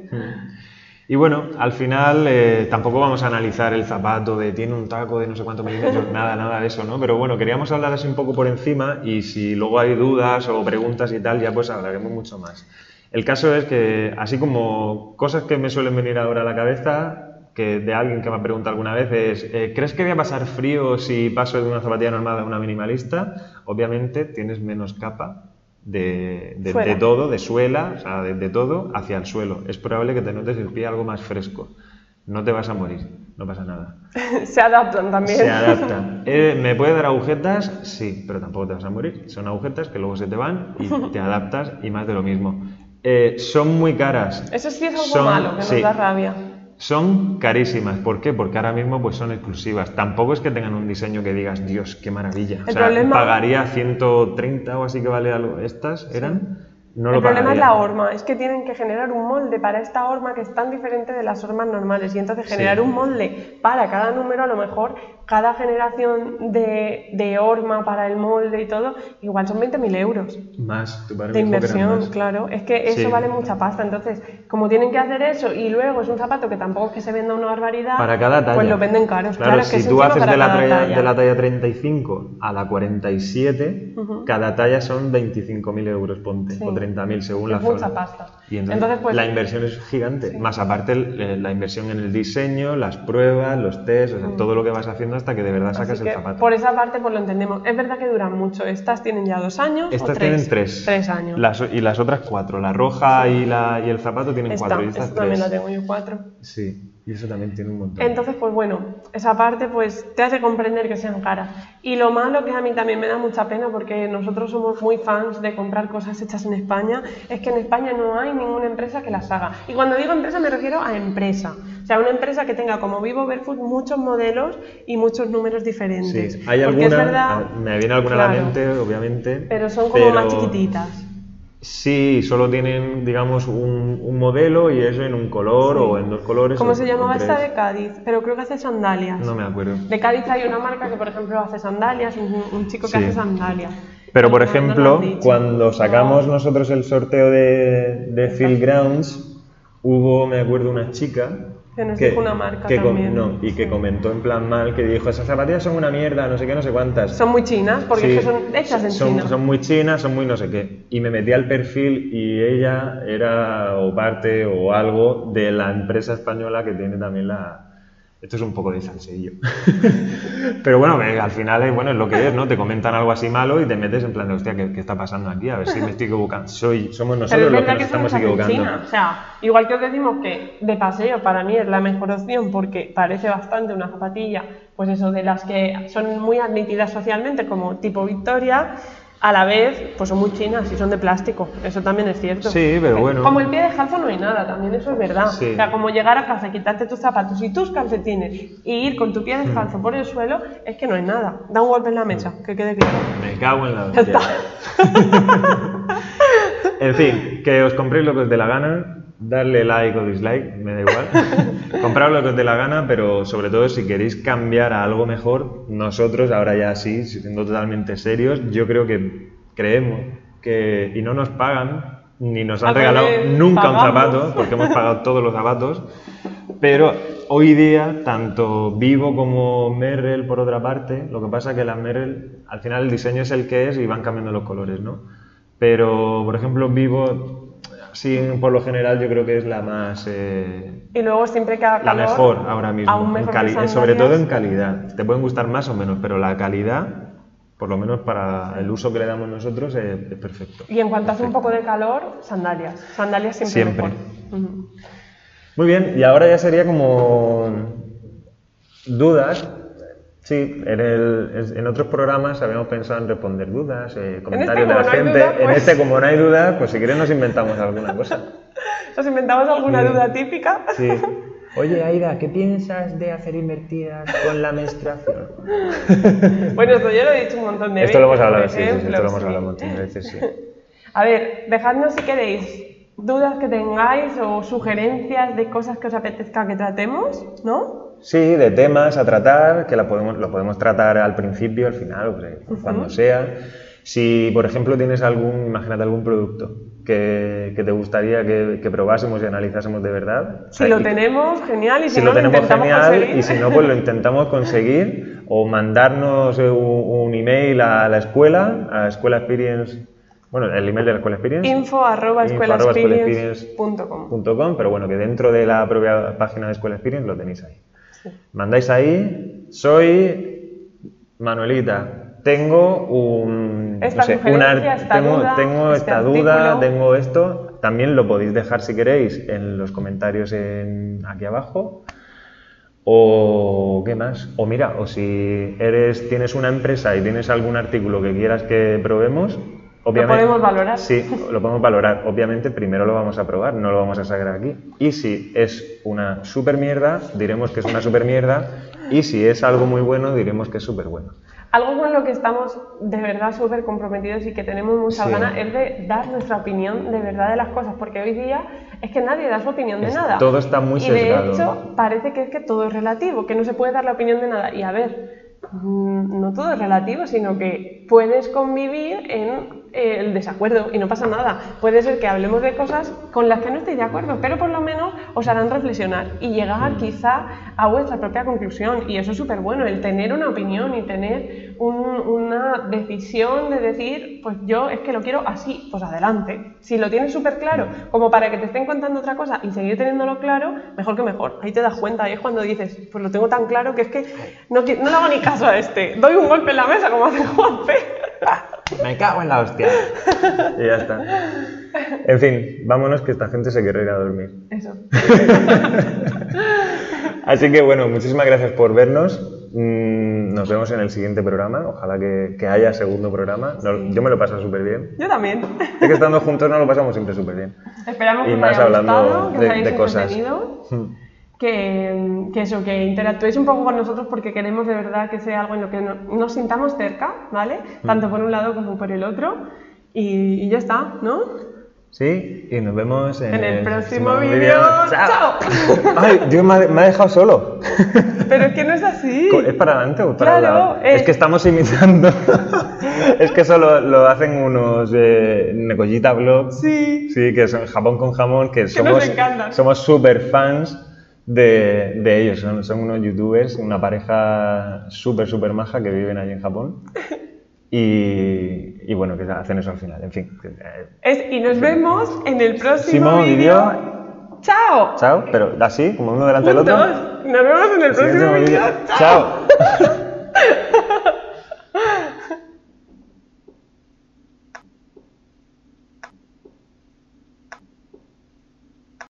S1: Y bueno, al final eh, tampoco vamos a analizar el zapato de tiene un taco de no sé cuántos milímetros, (laughs) nada, nada de eso, ¿no? Pero bueno, queríamos hablar así un poco por encima y si luego hay dudas o preguntas y tal, ya pues hablaremos mucho más. El caso es que, así como cosas que me suelen venir ahora a la cabeza, que de alguien que me ha preguntado alguna vez es, eh, ¿crees que voy a pasar frío si paso de una zapatilla normal a una minimalista? Obviamente tienes menos capa de, de- todo, de suela, o sea, de, de todo hacia el suelo. Es probable que te notes el pie algo más fresco. No te vas a morir, no pasa nada. (laughs)
S2: se adaptan también.
S1: Se adapta. Eh, ¿Me puede dar agujetas? Sí, pero tampoco te vas a morir. Son agujetas que luego se te van y te adaptas y más de lo mismo. Eh, son muy caras.
S2: Eso sí es algo
S1: Son-
S2: malo, que
S1: sí.
S2: nos da rabia.
S1: Son carísimas. ¿Por qué? Porque ahora mismo pues son exclusivas. Tampoco es que tengan un diseño que digas, Dios, qué maravilla.
S2: El
S1: o sea,
S2: problema-
S1: pagaría 130 o así que vale algo. ¿Estas eran? No
S2: el problema es la horma, es que tienen que generar un molde para esta horma que es tan diferente de las hormas normales y entonces
S1: Sí.
S2: generar un molde para cada número, a lo mejor cada generación de, de horma para el molde y todo, igual son 20.000 euros
S1: Más,
S2: de
S1: que
S2: inversión,
S1: más.
S2: claro, es que eso
S1: Sí.
S2: vale mucha pasta, entonces como tienen que hacer eso y luego es un zapato que tampoco es que se venda una barbaridad,
S1: Para cada talla.
S2: pues lo venden caros,
S1: Claro,
S2: claro, que
S1: si
S2: es
S1: tú haces de la, talla,
S2: talla.
S1: de la talla 35 a la 47, cada talla son 25.000 euros, ponte,
S2: Sí.
S1: O 30.000 según la
S2: mucha
S1: zona.
S2: pasta.
S1: Y entonces,
S2: Entonces, pues-
S1: la inversión es gigante. Más aparte el- eh, la inversión en el diseño, las pruebas, los test, o sea, todo lo que vas haciendo hasta que de verdad sacas
S2: Mm. Así
S1: el
S2: que
S1: zapato.
S2: por esa parte pues lo entendemos. Es verdad que duran mucho. Estas tienen ya dos años. o
S1: Estas
S2: tres.
S1: tienen tres.
S2: Tres años.
S1: Las- y las otras cuatro. La roja y, la, y el zapato tienen
S2: Esta,
S1: cuatro. Y estas
S2: esta también
S1: tres.
S2: la tengo yo cuatro.
S1: Sí, y eso también tiene un montón.
S2: Entonces, pues bueno, esa parte pues te hace comprender que sean caras. Y lo malo que a mí también me da mucha pena porque nosotros somos muy fans de comprar cosas hechas en España, es que en España no hay ninguna empresa que las haga. Y cuando digo empresa me refiero a empresa. O sea, una empresa que tenga como Vivo Barefoot muchos modelos y muchos números diferentes.
S1: Sí, hay
S2: Porque es
S1: alguna,
S2: verdad-
S1: ah, me viene alguna a la
S2: Claro.
S1: mente, obviamente.
S2: Pero son como más
S1: pero-
S2: chiquititas.
S1: Sí, solo tienen, digamos, un, un modelo y eso en un color
S2: Sí.
S1: o en dos colores.
S2: ¿Cómo se llamaba esta de Cádiz? Pero creo que hace sandalias.
S1: No me acuerdo.
S2: De Cádiz hay una marca que, por ejemplo, hace sandalias, un, un chico que
S1: Sí.
S2: hace sandalias.
S1: Pero, por
S2: no
S1: ejemplo, cuando sacamos
S2: No.
S1: nosotros el sorteo de, de Field Grounds, hubo, me acuerdo, una chica
S2: Que nos dijo una marca
S1: que com-
S2: también.
S1: no, y que
S2: Sí.
S1: comentó en plan mal, que dijo, esas zapatillas son una mierda, no sé qué, no sé cuántas.
S2: Son muy chinas, porque
S1: Sí,
S2: es que son hechas en
S1: son,
S2: China.
S1: son muy chinas, son muy no sé qué. Y me metí al perfil y ella era o parte o algo de la empresa española que tiene también la... Esto es un poco de salseillo. (laughs) Pero bueno, al final es, bueno, es lo que es, ¿no? Te comentan algo así malo y te metes en plan de, hostia, ¿qué, qué está pasando aquí? A ver si me estoy equivocando. Soy, somos nosotros los que nos estamos equivocando.
S2: China. O sea, igual que os decimos que de paseo para mí es la mejor opción porque parece bastante una zapatilla, pues eso, de las que son muy admitidas socialmente, como tipo Victoria, a la vez, pues son muy chinas y son de plástico. Eso también es cierto.
S1: Sí, pero
S2: Que-
S1: bueno.
S2: Como el pie descalzo no hay nada, también eso es verdad.
S1: Sí.
S2: O sea, como llegar a casa, quitarte tus zapatos y tus calcetines y ir con tu pie
S1: Mm.
S2: descalzo por el suelo, es que no hay nada. Da un golpe en la mesa, que quede claro.
S1: Me cago en la hostia. (laughs) En fin, que os compréis lo que os dé la gana, darle like o dislike, me da igual. (laughs) Comprad lo que os dé la gana, pero sobre todo si queréis cambiar a algo mejor, nosotros ahora ya sí, siendo totalmente serios, yo creo que creemos que, y no nos pagan, ni nos han
S2: Al
S1: regalado nunca un zapato, porque hemos pagado todos los zapatos, pero hoy día, tanto Vivo como Merrell, por otra parte, lo que pasa que la Merrell, al final el diseño es el que es y van cambiando los colores, ¿no? Pero, por ejemplo, Vivo Sí, por lo general yo creo que es la más... eh,
S2: Y luego siempre que haga
S1: la mejor ahora mismo.
S2: aún
S1: en
S2: mejor
S1: sobre todo en calidad. Te pueden gustar más o menos, pero la calidad, por lo menos para el uso que le damos nosotros, es, es perfecto.
S2: Y en cuanto hace un poco de calor, sandalias. Sandalias siempre,
S1: Siempre.
S2: mejor.
S1: Muy bien, y ahora ya sería como dudas. Sí, en, el- en otros programas habíamos pensado en responder dudas, eh, comentarios de
S2: como
S1: la
S2: no
S1: gente.
S2: duda,
S1: En
S2: pues-
S1: este, como no hay dudas, pues si quieres nos inventamos alguna cosa. (laughs)
S2: ¿Nos inventamos alguna
S1: Sí.
S2: duda típica?
S1: Sí. Oye, Aida, ¿qué piensas de hacer invertidas con la menstruación? (laughs)
S2: Bueno, esto yo lo he dicho un montón de veces.
S1: Esto lo hemos hablado, sí, sí, sí, esto lo hemos hablado un montón de veces, sí. (laughs)
S2: A ver, dejadnos si queréis dudas que tengáis o sugerencias de cosas que os apetezca que tratemos, ¿no?
S1: Sí, de temas a tratar, que la podemos, lo podemos tratar al principio, al final, o sea, cuando sea. Si, por ejemplo, tienes algún, imagínate algún producto que, que te gustaría que, que probásemos y analizásemos de verdad.
S2: Si lo
S1: y-
S2: tenemos, genial, y si,
S1: si
S2: no,
S1: lo tenemos
S2: intentamos
S1: genial
S2: conseguir.
S1: y si no, pues lo intentamos conseguir o mandarnos un, un email a la escuela, a Escuela Experience, bueno, el email de la Escuela Experience.
S2: Info arroba
S1: info arroba
S2: escuelaexperience.com.
S1: punto com, pero bueno, que dentro de la propia página de Escuela Experience lo tenéis ahí. Mandáis ahí, soy Manuelita, tengo un,
S2: Esta
S1: un
S2: sugerencia,
S1: ar-
S2: esta
S1: tengo,
S2: duda,
S1: tengo
S2: este
S1: esta duda, tengo esto. También lo podéis dejar si queréis en los comentarios en- aquí abajo. O qué más. O mira, o si eres, tienes una empresa y tienes algún artículo que quieras que probemos, obviamente.
S2: podemos valorar.
S1: Sí, lo podemos valorar. Obviamente, primero lo vamos a probar, no lo vamos a sacar aquí. Y si es una super mierda, diremos que es una super mierda. Y si es algo muy bueno, diremos que es súper bueno.
S2: Algo con lo que estamos de verdad súper comprometidos y que tenemos muchas
S1: Sí.
S2: ganas es de dar nuestra opinión de verdad de las cosas, porque hoy día es que nadie da su opinión de
S1: Es-
S2: nada.
S1: todo está muy
S2: Y de
S1: sesgado.
S2: hecho parece que es que todo es relativo, que no se puede dar la opinión de nada. Y a ver, mm, no todo es relativo, sino que puedes convivir en eh, el desacuerdo y no pasa nada. Puede ser que hablemos de cosas con las que no estéis de acuerdo, pero por lo menos os harán reflexionar y llegar
S1: Mm.
S2: quizá a vuestra propia conclusión. Y eso es súper bueno, el tener una opinión y tener un- una decisión de decir, pues yo es que lo quiero así, pues adelante. Si lo tienes súper claro, como para que te estén contando otra cosa y seguir teniéndolo claro, mejor que mejor. Ahí te das cuenta, ahí es cuando dices, pues lo tengo tan claro que es que no, no le hago ni caso a este. Doy un golpe en la mesa como hace Juanpe. (laughs)
S1: Me cago en la hostia. y ya está. En fin, vámonos que esta gente se quiere ir a dormir.
S2: Eso. (laughs)
S1: Así que bueno, muchísimas gracias por vernos. Mm, Nos vemos en el siguiente programa. Ojalá que, que haya segundo programa. No- Yo me lo paso súper bien.
S2: Yo también.
S1: Es que estando juntos nos lo pasamos siempre súper bien.
S2: Esperamos
S1: Y
S2: que os
S1: más
S2: haya
S1: hablando
S2: gustado, que os
S1: de- de cosas.
S2: Que, que eso, que interactuéis un poco con nosotros porque queremos de verdad que sea algo en lo que no- nos sintamos cerca, ¿vale?
S1: Mm.
S2: Tanto por un lado como por el otro. Y, y ya está, ¿no?
S1: Sí, y nos vemos en,
S2: En el próximo vídeo. ¡Chao!
S1: Ay, Dios, me ha, me ha dejado solo.
S2: Pero es que no es así.
S1: ¿Es para adelante o para el
S2: Claro,
S1: lado?
S2: eh.
S1: Es que estamos imitando. (laughs) es que eso lo, lo hacen unos eh, Nekoyita Vlogs.
S2: Sí.
S1: Sí, que son Japón con jamón, que
S2: encantan.
S1: somos súper fans de, de ellos. Son, son unos youtubers, una pareja súper, súper maja que viven allí en Japón. Y, y bueno, que hacen eso al final. En fin.
S2: Es- y nos vemos en el próximo vídeo. ¡Chao!
S1: chao, pero así, como uno delante del otro.
S2: Nos vemos en el próximo
S1: vídeo. chao. (laughs)